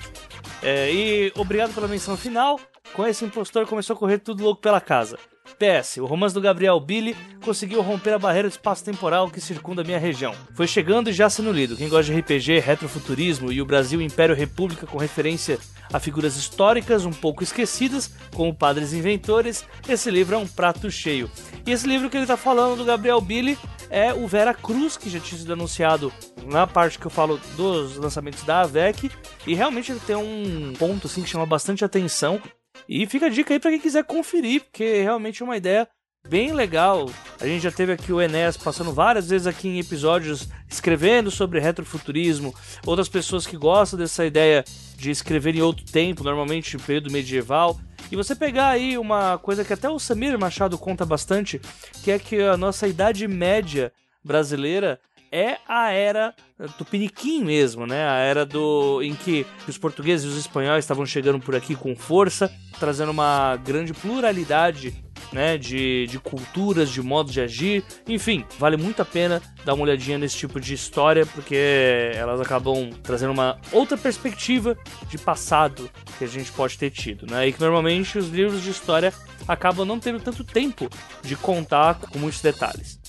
É, e obrigado pela menção final. Com esse impostor começou a correr tudo louco pela casa. PS, o romance do Gabriel Billy conseguiu romper a barreira espaço-temporal que circunda minha região. Foi chegando e já sendo lido. Quem gosta de RPG, retrofuturismo e o Brasil Império República com referência a figuras históricas um pouco esquecidas, como Padres Inventores, esse livro é um prato cheio. E esse livro que ele está falando do Gabriel Billy é o Vera Cruz, que já tinha sido anunciado na parte que eu falo dos lançamentos da AVEC, e realmente ele tem um ponto assim que chama bastante atenção. E fica a dica aí para quem quiser conferir, porque realmente é uma ideia bem legal. A gente já teve aqui o Enéas passando várias vezes aqui em episódios escrevendo sobre retrofuturismo, outras pessoas que gostam dessa ideia de escrever em outro tempo, normalmente período medieval. E você pegar aí uma coisa que até o Samir Machado conta bastante, que é que a nossa idade média brasileira é a era do piniquim mesmo, né? A era do em que os portugueses e os espanhóis estavam chegando por aqui com força, trazendo uma grande pluralidade né, de, de culturas, de modos de agir. Enfim, vale muito a pena dar uma olhadinha nesse tipo de história, porque elas acabam trazendo uma outra perspectiva de passado que a gente pode ter tido, né? E que normalmente os livros de história acabam não tendo tanto tempo de contar com muitos detalhes.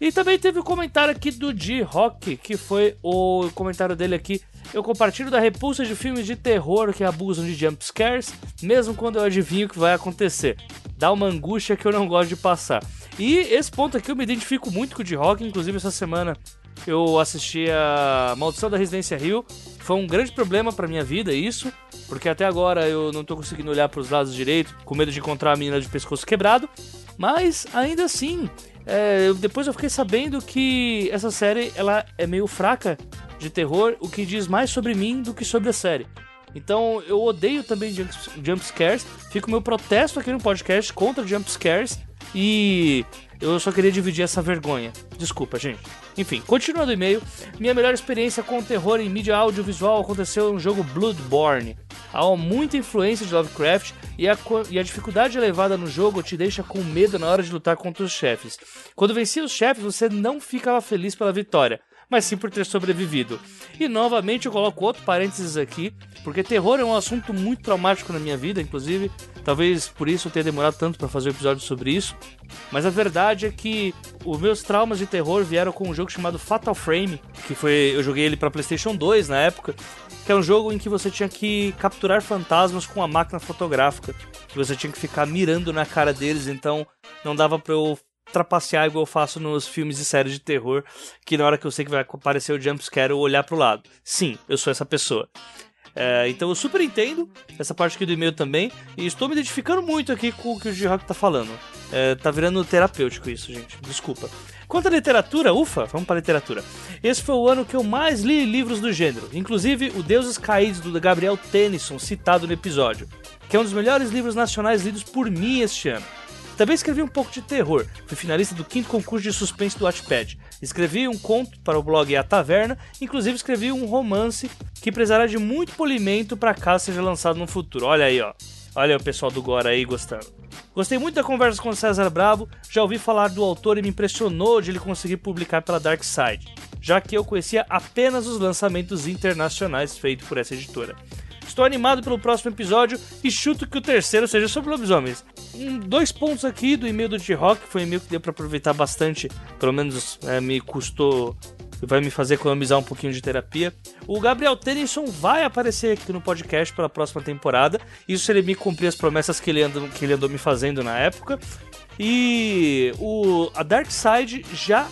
E também teve o um comentário aqui do G Rock, que foi o comentário dele aqui. Eu compartilho da repulsa de filmes de terror que abusam de jumpscares, mesmo quando eu adivinho o que vai acontecer. Dá uma angústia que eu não gosto de passar. E esse ponto aqui eu me identifico muito com o G Rock, inclusive essa semana eu assisti a Maldição da Residência Rio. Foi um grande problema para minha vida isso, porque até agora eu não tô conseguindo olhar para os lados direito, com medo de encontrar a menina de pescoço quebrado. Mas ainda assim, é, depois eu fiquei sabendo que essa série ela é meio fraca de terror, o que diz mais sobre mim do que sobre a série. Então eu odeio também jump scares. Fica o meu protesto aqui no podcast contra jump scares. E eu só queria dividir essa vergonha. Desculpa, gente. Enfim, continuando o e-mail, minha melhor experiência com terror em mídia audiovisual aconteceu no jogo Bloodborne. Há muita influência de Lovecraft e a, e a dificuldade elevada no jogo te deixa com medo na hora de lutar contra os chefes. Quando venci os chefes, você não ficava feliz pela vitória, mas sim por ter sobrevivido. E novamente eu coloco outro parênteses aqui, porque terror é um assunto muito traumático na minha vida, inclusive, talvez por isso eu tenha demorado tanto para fazer um episódio sobre isso. Mas a verdade é que os meus traumas de terror vieram com um jogo chamado Fatal Frame, que foi eu joguei ele para PlayStation 2 na época, que é um jogo em que você tinha que capturar fantasmas com a máquina fotográfica, que você tinha que ficar mirando na cara deles, então não dava para eu trapacear igual eu faço nos filmes e séries de terror, que na hora que eu sei que vai aparecer o jumpscare eu olhar pro lado. Sim, eu sou essa pessoa. É, então eu super entendo essa parte aqui do e-mail também, e estou me identificando muito aqui com o que o G-Rock tá falando. É, tá virando terapêutico isso, gente. Desculpa. Quanto à literatura, ufa, vamos para literatura. Esse foi o ano que eu mais li livros do gênero, inclusive O Deuses Caídos do Gabriel Tennyson, citado no episódio, que é um dos melhores livros nacionais lidos por mim este ano. Também escrevi um pouco de terror, fui finalista do quinto concurso de suspense do Watchpad. Escrevi um conto para o blog A Taverna, inclusive escrevi um romance que precisará de muito polimento para caso seja lançado no futuro. Olha aí, ó. Olha o pessoal do Gora aí gostando. Gostei muito da conversa com o César Bravo, já ouvi falar do autor e me impressionou de ele conseguir publicar pela Dark Side, já que eu conhecia apenas os lançamentos internacionais feitos por essa editora. Estou animado pelo próximo episódio e chuto que o terceiro seja sobre lobisomens. Um, dois pontos aqui do e-mail do T-Rock, foi um e-mail que deu para aproveitar bastante, pelo menos é, me custou vai me fazer economizar um pouquinho de terapia. O Gabriel Tennyson vai aparecer aqui no podcast pela próxima temporada. Isso se ele me cumprir as promessas que ele andou, que ele andou me fazendo na época. E o, a Dark Side já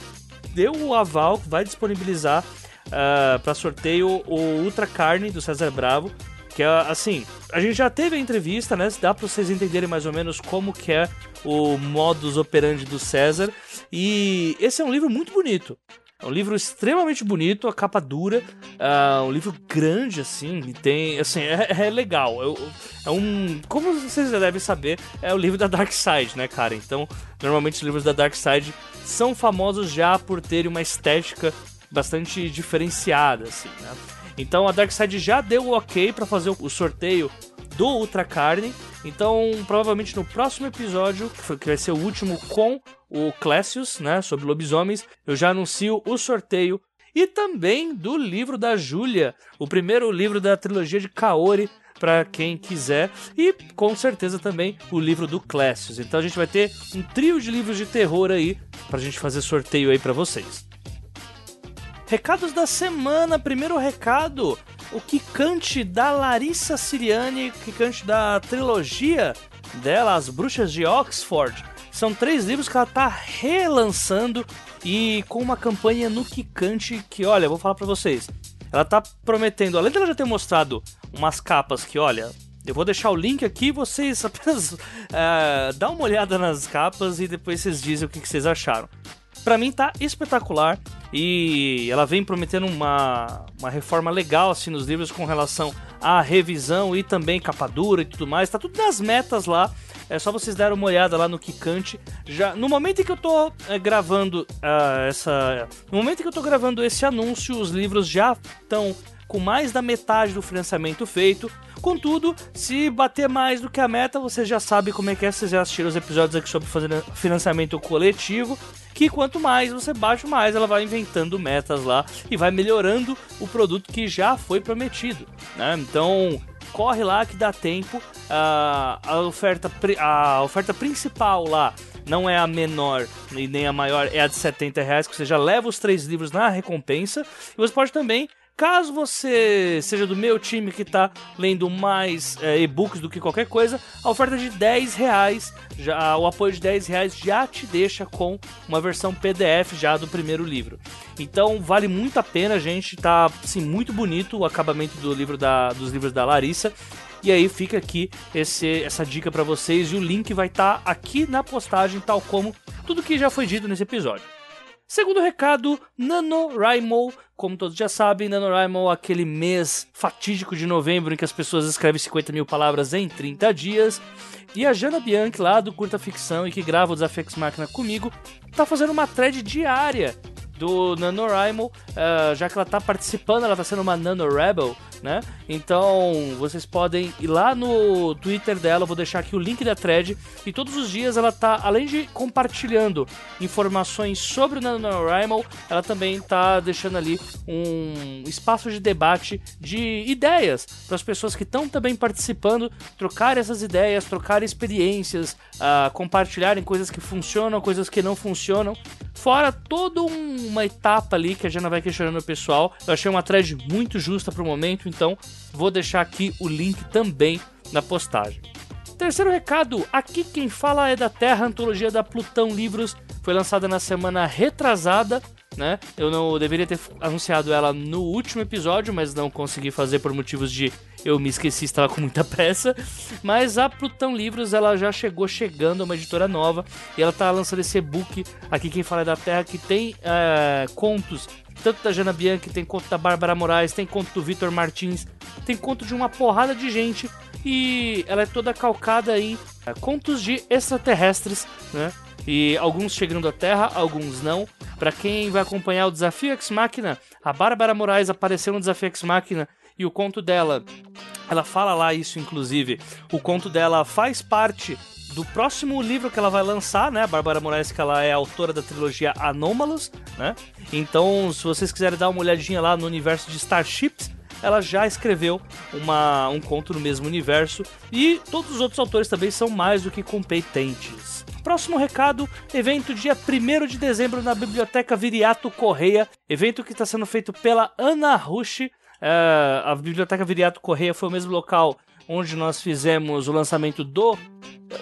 deu o aval, vai disponibilizar uh, ah, para sorteio o Ultra Carne do César Bravo. Que é assim, a gente já teve a entrevista, né? Dá para vocês entenderem mais ou menos como que é o modus operandi do César. E esse é um livro muito bonito. É um livro extremamente bonito, a capa dura, uh, um livro grande, assim, e tem, assim, é, é legal. É, é, um, como vocês já devem saber, é o livro da Dark Side, né, cara? Então, normalmente os livros da Dark Side são famosos já por terem uma estética bastante diferenciada, assim, né? Então a Darkseid já deu o ok para fazer o sorteio do Ultra Carne. Então, provavelmente no próximo episódio, que vai ser o último com o Clécius, né, sobre lobisomens, eu já anuncio o sorteio e também do livro da Júlia, o primeiro livro da trilogia de Kaori para quem quiser e com certeza também o livro do Clécius. Então a gente vai ter um trio de livros de terror aí pra gente fazer sorteio aí para vocês. Recados da semana. Primeiro recado: o Kikante da Larissa Siriani, Kikante da trilogia dela, As Bruxas de Oxford. São três livros que ela está relançando e com uma campanha no Kikante que, olha, vou falar para vocês. Ela está prometendo, além dela já ter mostrado umas capas que, olha, eu vou deixar o link aqui, vocês apenas uh, dá uma olhada nas capas e depois vocês dizem o que, que vocês acharam. Para mim tá espetacular e ela vem prometendo uma, uma reforma legal assim nos livros com relação a revisão e também capa dura e tudo mais. Tá tudo nas metas lá. É só vocês darem uma olhada lá no Kikante. Já no momento em que eu tô é, gravando uh, essa, no momento em que eu tô gravando esse anúncio, os livros já estão com mais da metade do financiamento feito. Contudo, se bater mais do que a meta, você já sabe como é que é. Vocês já assistiram os episódios aqui sobre financiamento coletivo. Que quanto mais você baixa, mais ela vai inventando metas lá e vai melhorando o produto que já foi prometido. Né? Então, corre lá que dá tempo. A, a, oferta, a oferta principal lá não é a menor e nem a maior, é a de 70 reais, que você já leva os três livros na recompensa. E você pode também Caso você seja do meu time que está lendo mais é, e-books do que qualquer coisa, a oferta de 10 reais, já, o apoio de 10 reais já te deixa com uma versão PDF já do primeiro livro. Então vale muito a pena, gente. Tá assim, muito bonito o acabamento do livro da, dos livros da Larissa. E aí fica aqui esse, essa dica para vocês e o link vai estar tá aqui na postagem, tal como tudo que já foi dito nesse episódio. Segundo recado, NaNoWriMo. Como todos já sabem, NaNoWriMo é aquele mês fatídico de novembro em que as pessoas escrevem 50 mil palavras em 30 dias. E a Jana Bianchi, lá do Curta Ficção e que grava o Desafio X Máquina comigo, tá fazendo uma thread diária do NaNoWriMo, uh, já que ela tá participando, ela tá sendo uma NaNoRebel, né? Então vocês podem ir lá no Twitter dela, vou deixar aqui o link da thread. E todos os dias ela tá, além de compartilhando informações sobre o NaNoWriMo, ela também tá deixando ali um espaço de debate de ideias para as pessoas que estão também participando, trocar essas ideias, trocar experiências, uh, compartilharem coisas que funcionam, coisas que não funcionam. Fora toda um, uma etapa ali que a Jana vai questionando o pessoal. Eu achei uma thread muito justa para o então vou deixar aqui o link também na postagem. Terceiro recado, aqui quem fala é da Terra, antologia da Plutão Livros, foi lançada na semana retrasada, né? Eu não deveria ter anunciado ela no último episódio, mas não consegui fazer por motivos de eu me esqueci, estava com muita pressa. Mas a Plutão Livros ela já chegou chegando, uma editora nova, e ela está lançando esse e-book aqui quem fala é da Terra que tem é, contos tanto da Jana Bianchi, tem conto da Bárbara Moraes, tem conto do Vitor Martins, tem conto de uma porrada de gente e ela é toda calcada em é, contos de extraterrestres, né? E alguns chegando à Terra, alguns não. Para quem vai acompanhar o Desafio X Máquina, a Bárbara Moraes apareceu no Desafio X Máquina e o conto dela, ela fala lá isso inclusive. O conto dela faz parte do próximo livro que ela vai lançar, né? A Bárbara Moraes, que ela é autora da trilogia Anomalous, né? Então, se vocês quiserem dar uma olhadinha lá no universo de Starships, ela já escreveu uma, um conto no mesmo universo e todos os outros autores também são mais do que competentes. Próximo recado: evento dia 1 de dezembro na Biblioteca Viriato Correia, evento que está sendo feito pela Ana Rush. É, a Biblioteca Viriato Correia foi o mesmo local onde nós fizemos o lançamento do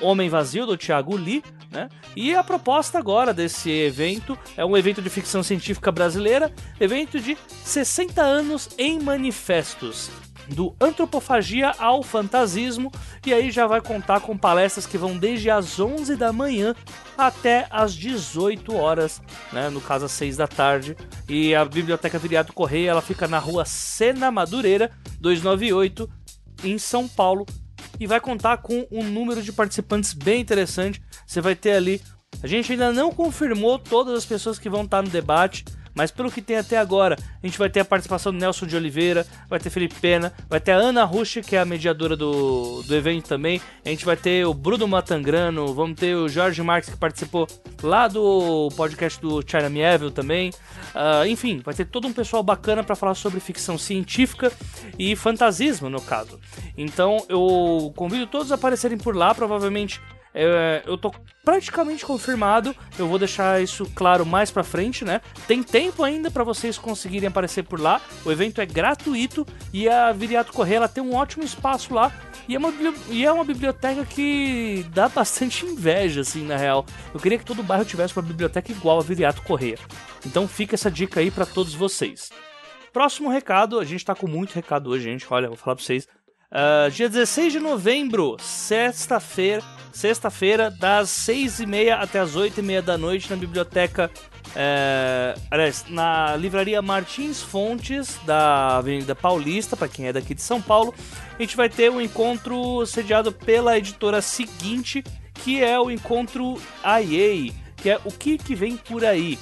Homem Vazio, do Thiago Lee, né? E a proposta agora desse evento é um evento de ficção científica brasileira, evento de 60 anos em manifestos do antropofagia ao fantasismo, e aí já vai contar com palestras que vão desde as 11 da manhã até as 18 horas, né, no caso às 6 da tarde. E a Biblioteca Viriato Correia, ela fica na rua Sena Madureira, 298, em São Paulo, e vai contar com um número de participantes bem interessante. Você vai ter ali. A gente ainda não confirmou todas as pessoas que vão estar no debate, mas pelo que tem até agora, a gente vai ter a participação do Nelson de Oliveira, vai ter Felipe Pena, vai ter a Ana Rush, que é a mediadora do, do evento também. A gente vai ter o Bruno Matangrano, vamos ter o Jorge Marques, que participou lá do podcast do China Mieville também. Uh, enfim, vai ter todo um pessoal bacana para falar sobre ficção científica e fantasismo, no caso. Então eu convido todos a aparecerem por lá, provavelmente é, eu tô praticamente confirmado. Eu vou deixar isso claro mais pra frente, né? Tem tempo ainda para vocês conseguirem aparecer por lá. O evento é gratuito e a Viriato Correia ela tem um ótimo espaço lá. E é, uma, e é uma biblioteca que dá bastante inveja, assim, na real. Eu queria que todo bairro tivesse uma biblioteca igual a Viriato Correia. Então fica essa dica aí para todos vocês. Próximo recado, a gente tá com muito recado hoje, gente. Olha, vou falar pra vocês. Uh, dia 16 de novembro, sexta-feira, sexta-feira, das 6 e meia até as 8 e meia da noite, na biblioteca É, aliás, na livraria Martins Fontes, da Avenida Paulista, para quem é daqui de São Paulo, a gente vai ter um encontro sediado pela editora seguinte, que é o encontro AIA, que é o que, que vem por aí.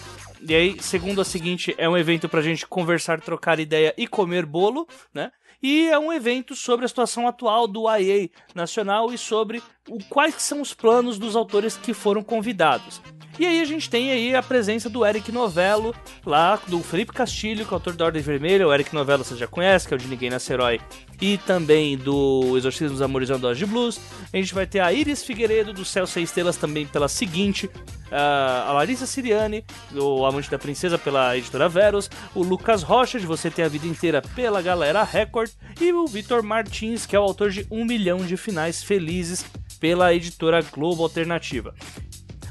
E aí, segundo a seguinte, é um evento pra gente conversar, trocar ideia e comer bolo, né? E é um evento sobre a situação atual do IA nacional e sobre quais são os planos dos autores que foram convidados. E aí a gente tem aí a presença do Eric Novello, lá do Felipe Castilho, que é autor da Ordem Vermelha. O Eric Novello você já conhece, que é o de Ninguém Nasce Herói. E também do Exorcismo dos Amores e Dose de Blues. A gente vai ter a Iris Figueiredo, do Céu Seis Estrelas, também pela seguinte. a Larissa Siriani, do Amante da Princesa, pela editora Veros. O Lucas Rocha, de Você Tem a Vida Inteira, pela Galera Record. E o Vitor Martins, que é o autor de Um Milhão de Finais Felizes, pela editora Globo Alternativa.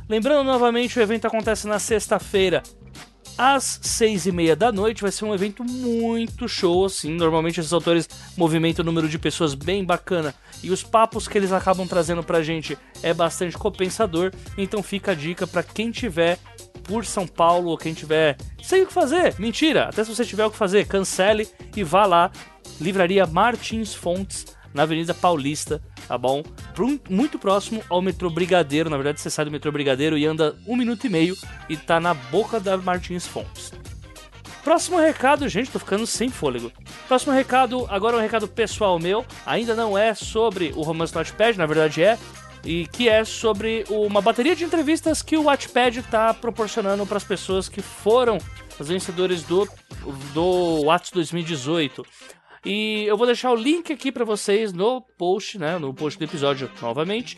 Lembrando novamente, o evento acontece na sexta-feira, às seis e meia da noite. Vai ser um evento muito show, assim. Normalmente esses autores movimentam um número de pessoas bem bacana. E os papos que eles acabam trazendo pra gente é bastante compensador. Então fica a dica para quem tiver por São Paulo ou quem tiver sem o que fazer. Mentira! Até se você tiver o que fazer, cancele e vá lá. Livraria Martins Fontes na Avenida Paulista, tá bom? Muito próximo ao metrô Brigadeiro. Na verdade, você sai do metrô Brigadeiro e anda um minuto e meio e tá na boca da Martins Fontes. Próximo recado, gente, tô ficando sem fôlego. Próximo recado, agora um recado pessoal meu. Ainda não é sobre o Romance Notepad, na verdade é. E que é sobre uma bateria de entrevistas que o Watchpad está proporcionando para as pessoas que foram os vencedores do, do Whats 2018. E eu vou deixar o link aqui para vocês no post, né, no post do episódio novamente,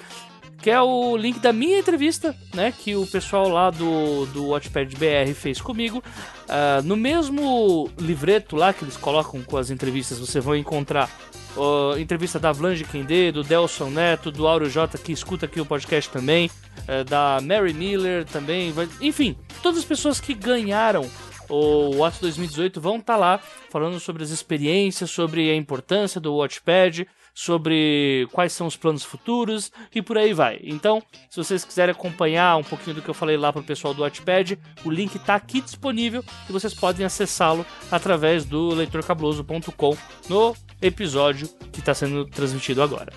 que é o link da minha entrevista, né, que o pessoal lá do, do Watchpad BR fez comigo. Uh, no mesmo livreto lá que eles colocam com as entrevistas, você vai encontrar uh, entrevista da Vlange Kendê, do Delson Neto, do Auro J, que escuta aqui o podcast também, uh, da Mary Miller também, vai... enfim, todas as pessoas que ganharam o Watch 2018 vão estar tá lá falando sobre as experiências, sobre a importância do Watchpad, sobre quais são os planos futuros e por aí vai. Então, se vocês quiserem acompanhar um pouquinho do que eu falei lá para o pessoal do Watchpad, o link está aqui disponível e vocês podem acessá-lo através do leitorcabuloso.com no episódio que está sendo transmitido agora.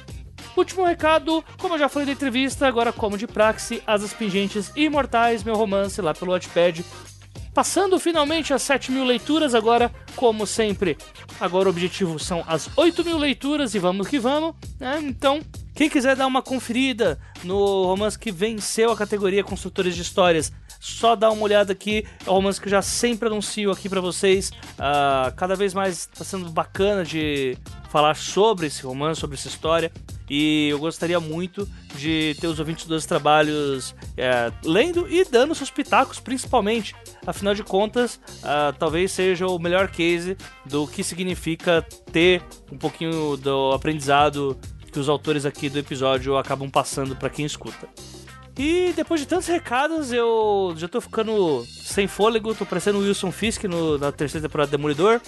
Último recado, como eu já falei da entrevista, agora como de praxe, Asas Pingentes Imortais, meu romance lá pelo Watchpad, Passando finalmente as 7 mil leituras, agora, como sempre, agora o objetivo são as 8 mil leituras e vamos que vamos, né? Então, quem quiser dar uma conferida no romance que venceu a categoria Construtores de Histórias, só dá uma olhada aqui. É um romance que eu já sempre anuncio aqui para vocês. Uh, cada vez mais está sendo bacana de falar sobre esse romance, sobre essa história. E eu gostaria muito de ter os ouvintes dos trabalhos é, lendo e dando seus pitacos, principalmente. Afinal de contas, uh, talvez seja o melhor case do que significa ter um pouquinho do aprendizado que os autores aqui do episódio acabam passando para quem escuta. E depois de tantos recados, eu já tô ficando sem fôlego, tô parecendo o Wilson Fisk no, na terceira temporada do Demolidor.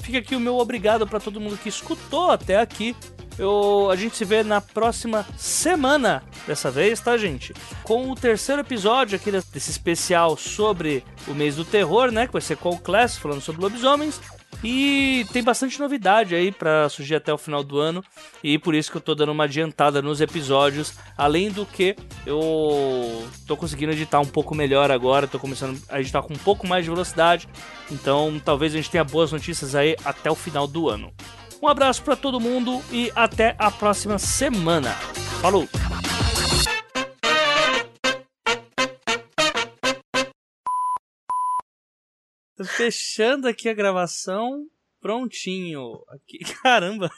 Fica aqui o meu obrigado para todo mundo que escutou até aqui. Eu, a gente se vê na próxima semana, dessa vez, tá, gente? Com o terceiro episódio aqui desse especial sobre o mês do terror, né? Que vai ser o Class, falando sobre lobisomens. E tem bastante novidade aí para surgir até o final do ano. E por isso que eu tô dando uma adiantada nos episódios. Além do que eu tô conseguindo editar um pouco melhor agora. Tô começando a editar com um pouco mais de velocidade. Então talvez a gente tenha boas notícias aí até o final do ano. Um abraço para todo mundo e até a próxima semana. Falou! Fechando aqui a gravação, prontinho. Aqui, caramba!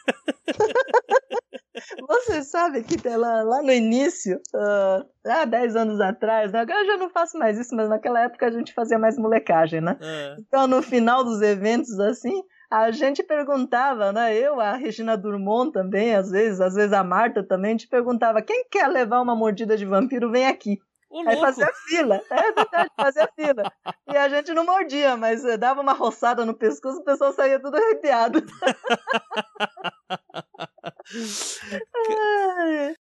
Você sabe que lá, lá no início, uh, há 10 anos atrás, né? agora eu já não faço mais isso, mas naquela época a gente fazia mais molecagem, né? É. Então no final dos eventos, assim, a gente perguntava, né? Eu, a Regina Durmont também, às vezes, às vezes a Marta também, a gente perguntava: quem quer levar uma mordida de vampiro, vem aqui. O Aí fazia fila, é verdade, fazia fila. E a gente não mordia, mas eh, dava uma roçada no pescoço, o pessoal saía tudo arrepiado.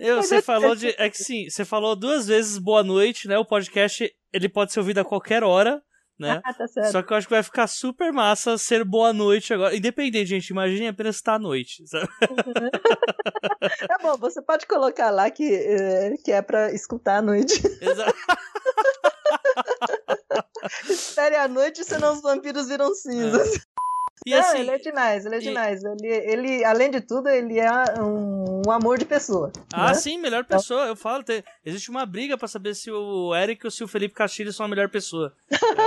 Eu, você falou de. É que sim, você falou duas vezes boa noite, né? O podcast ele pode ser ouvido a qualquer hora, né? Ah, tá certo. Só que eu acho que vai ficar super massa ser boa noite agora. Independente, gente, imagine apenas estar à noite, sabe? Tá bom, você pode colocar lá que, eh, que é pra escutar à noite. Exato. Espere à noite, senão os vampiros viram cinzas. E Não, assim, ele é demais, ele é e- demais. Ele, ele, além de tudo, ele é um, um amor de pessoa. Ah, né? sim, melhor pessoa. Eu falo, tem- existe uma briga pra saber se o Eric ou se o Felipe Castilho são a melhor pessoa.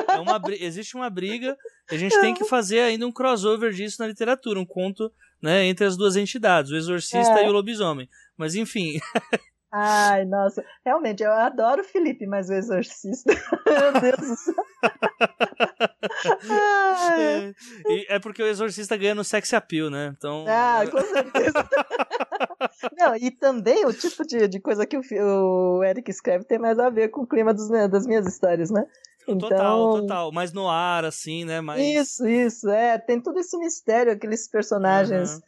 É uma, bri- existe uma briga. e A gente tem que fazer ainda um crossover disso na literatura, um conto, né, entre as duas entidades, o exorcista É. e o lobisomem. Mas enfim, Ai, nossa. Realmente, eu adoro o Felipe, mas o exorcista. Meu Deus do céu. É, é porque o exorcista ganha no sex appeal, né? Então, Ah, com certeza. Não, e também o tipo de, de coisa que o, o Eric escreve tem mais a ver com o clima dos das minhas histórias, né? total, Então- total. Mais no ar, assim, né? Isso, isso, é. Tem todo esse mistério, aqueles personagens Aham.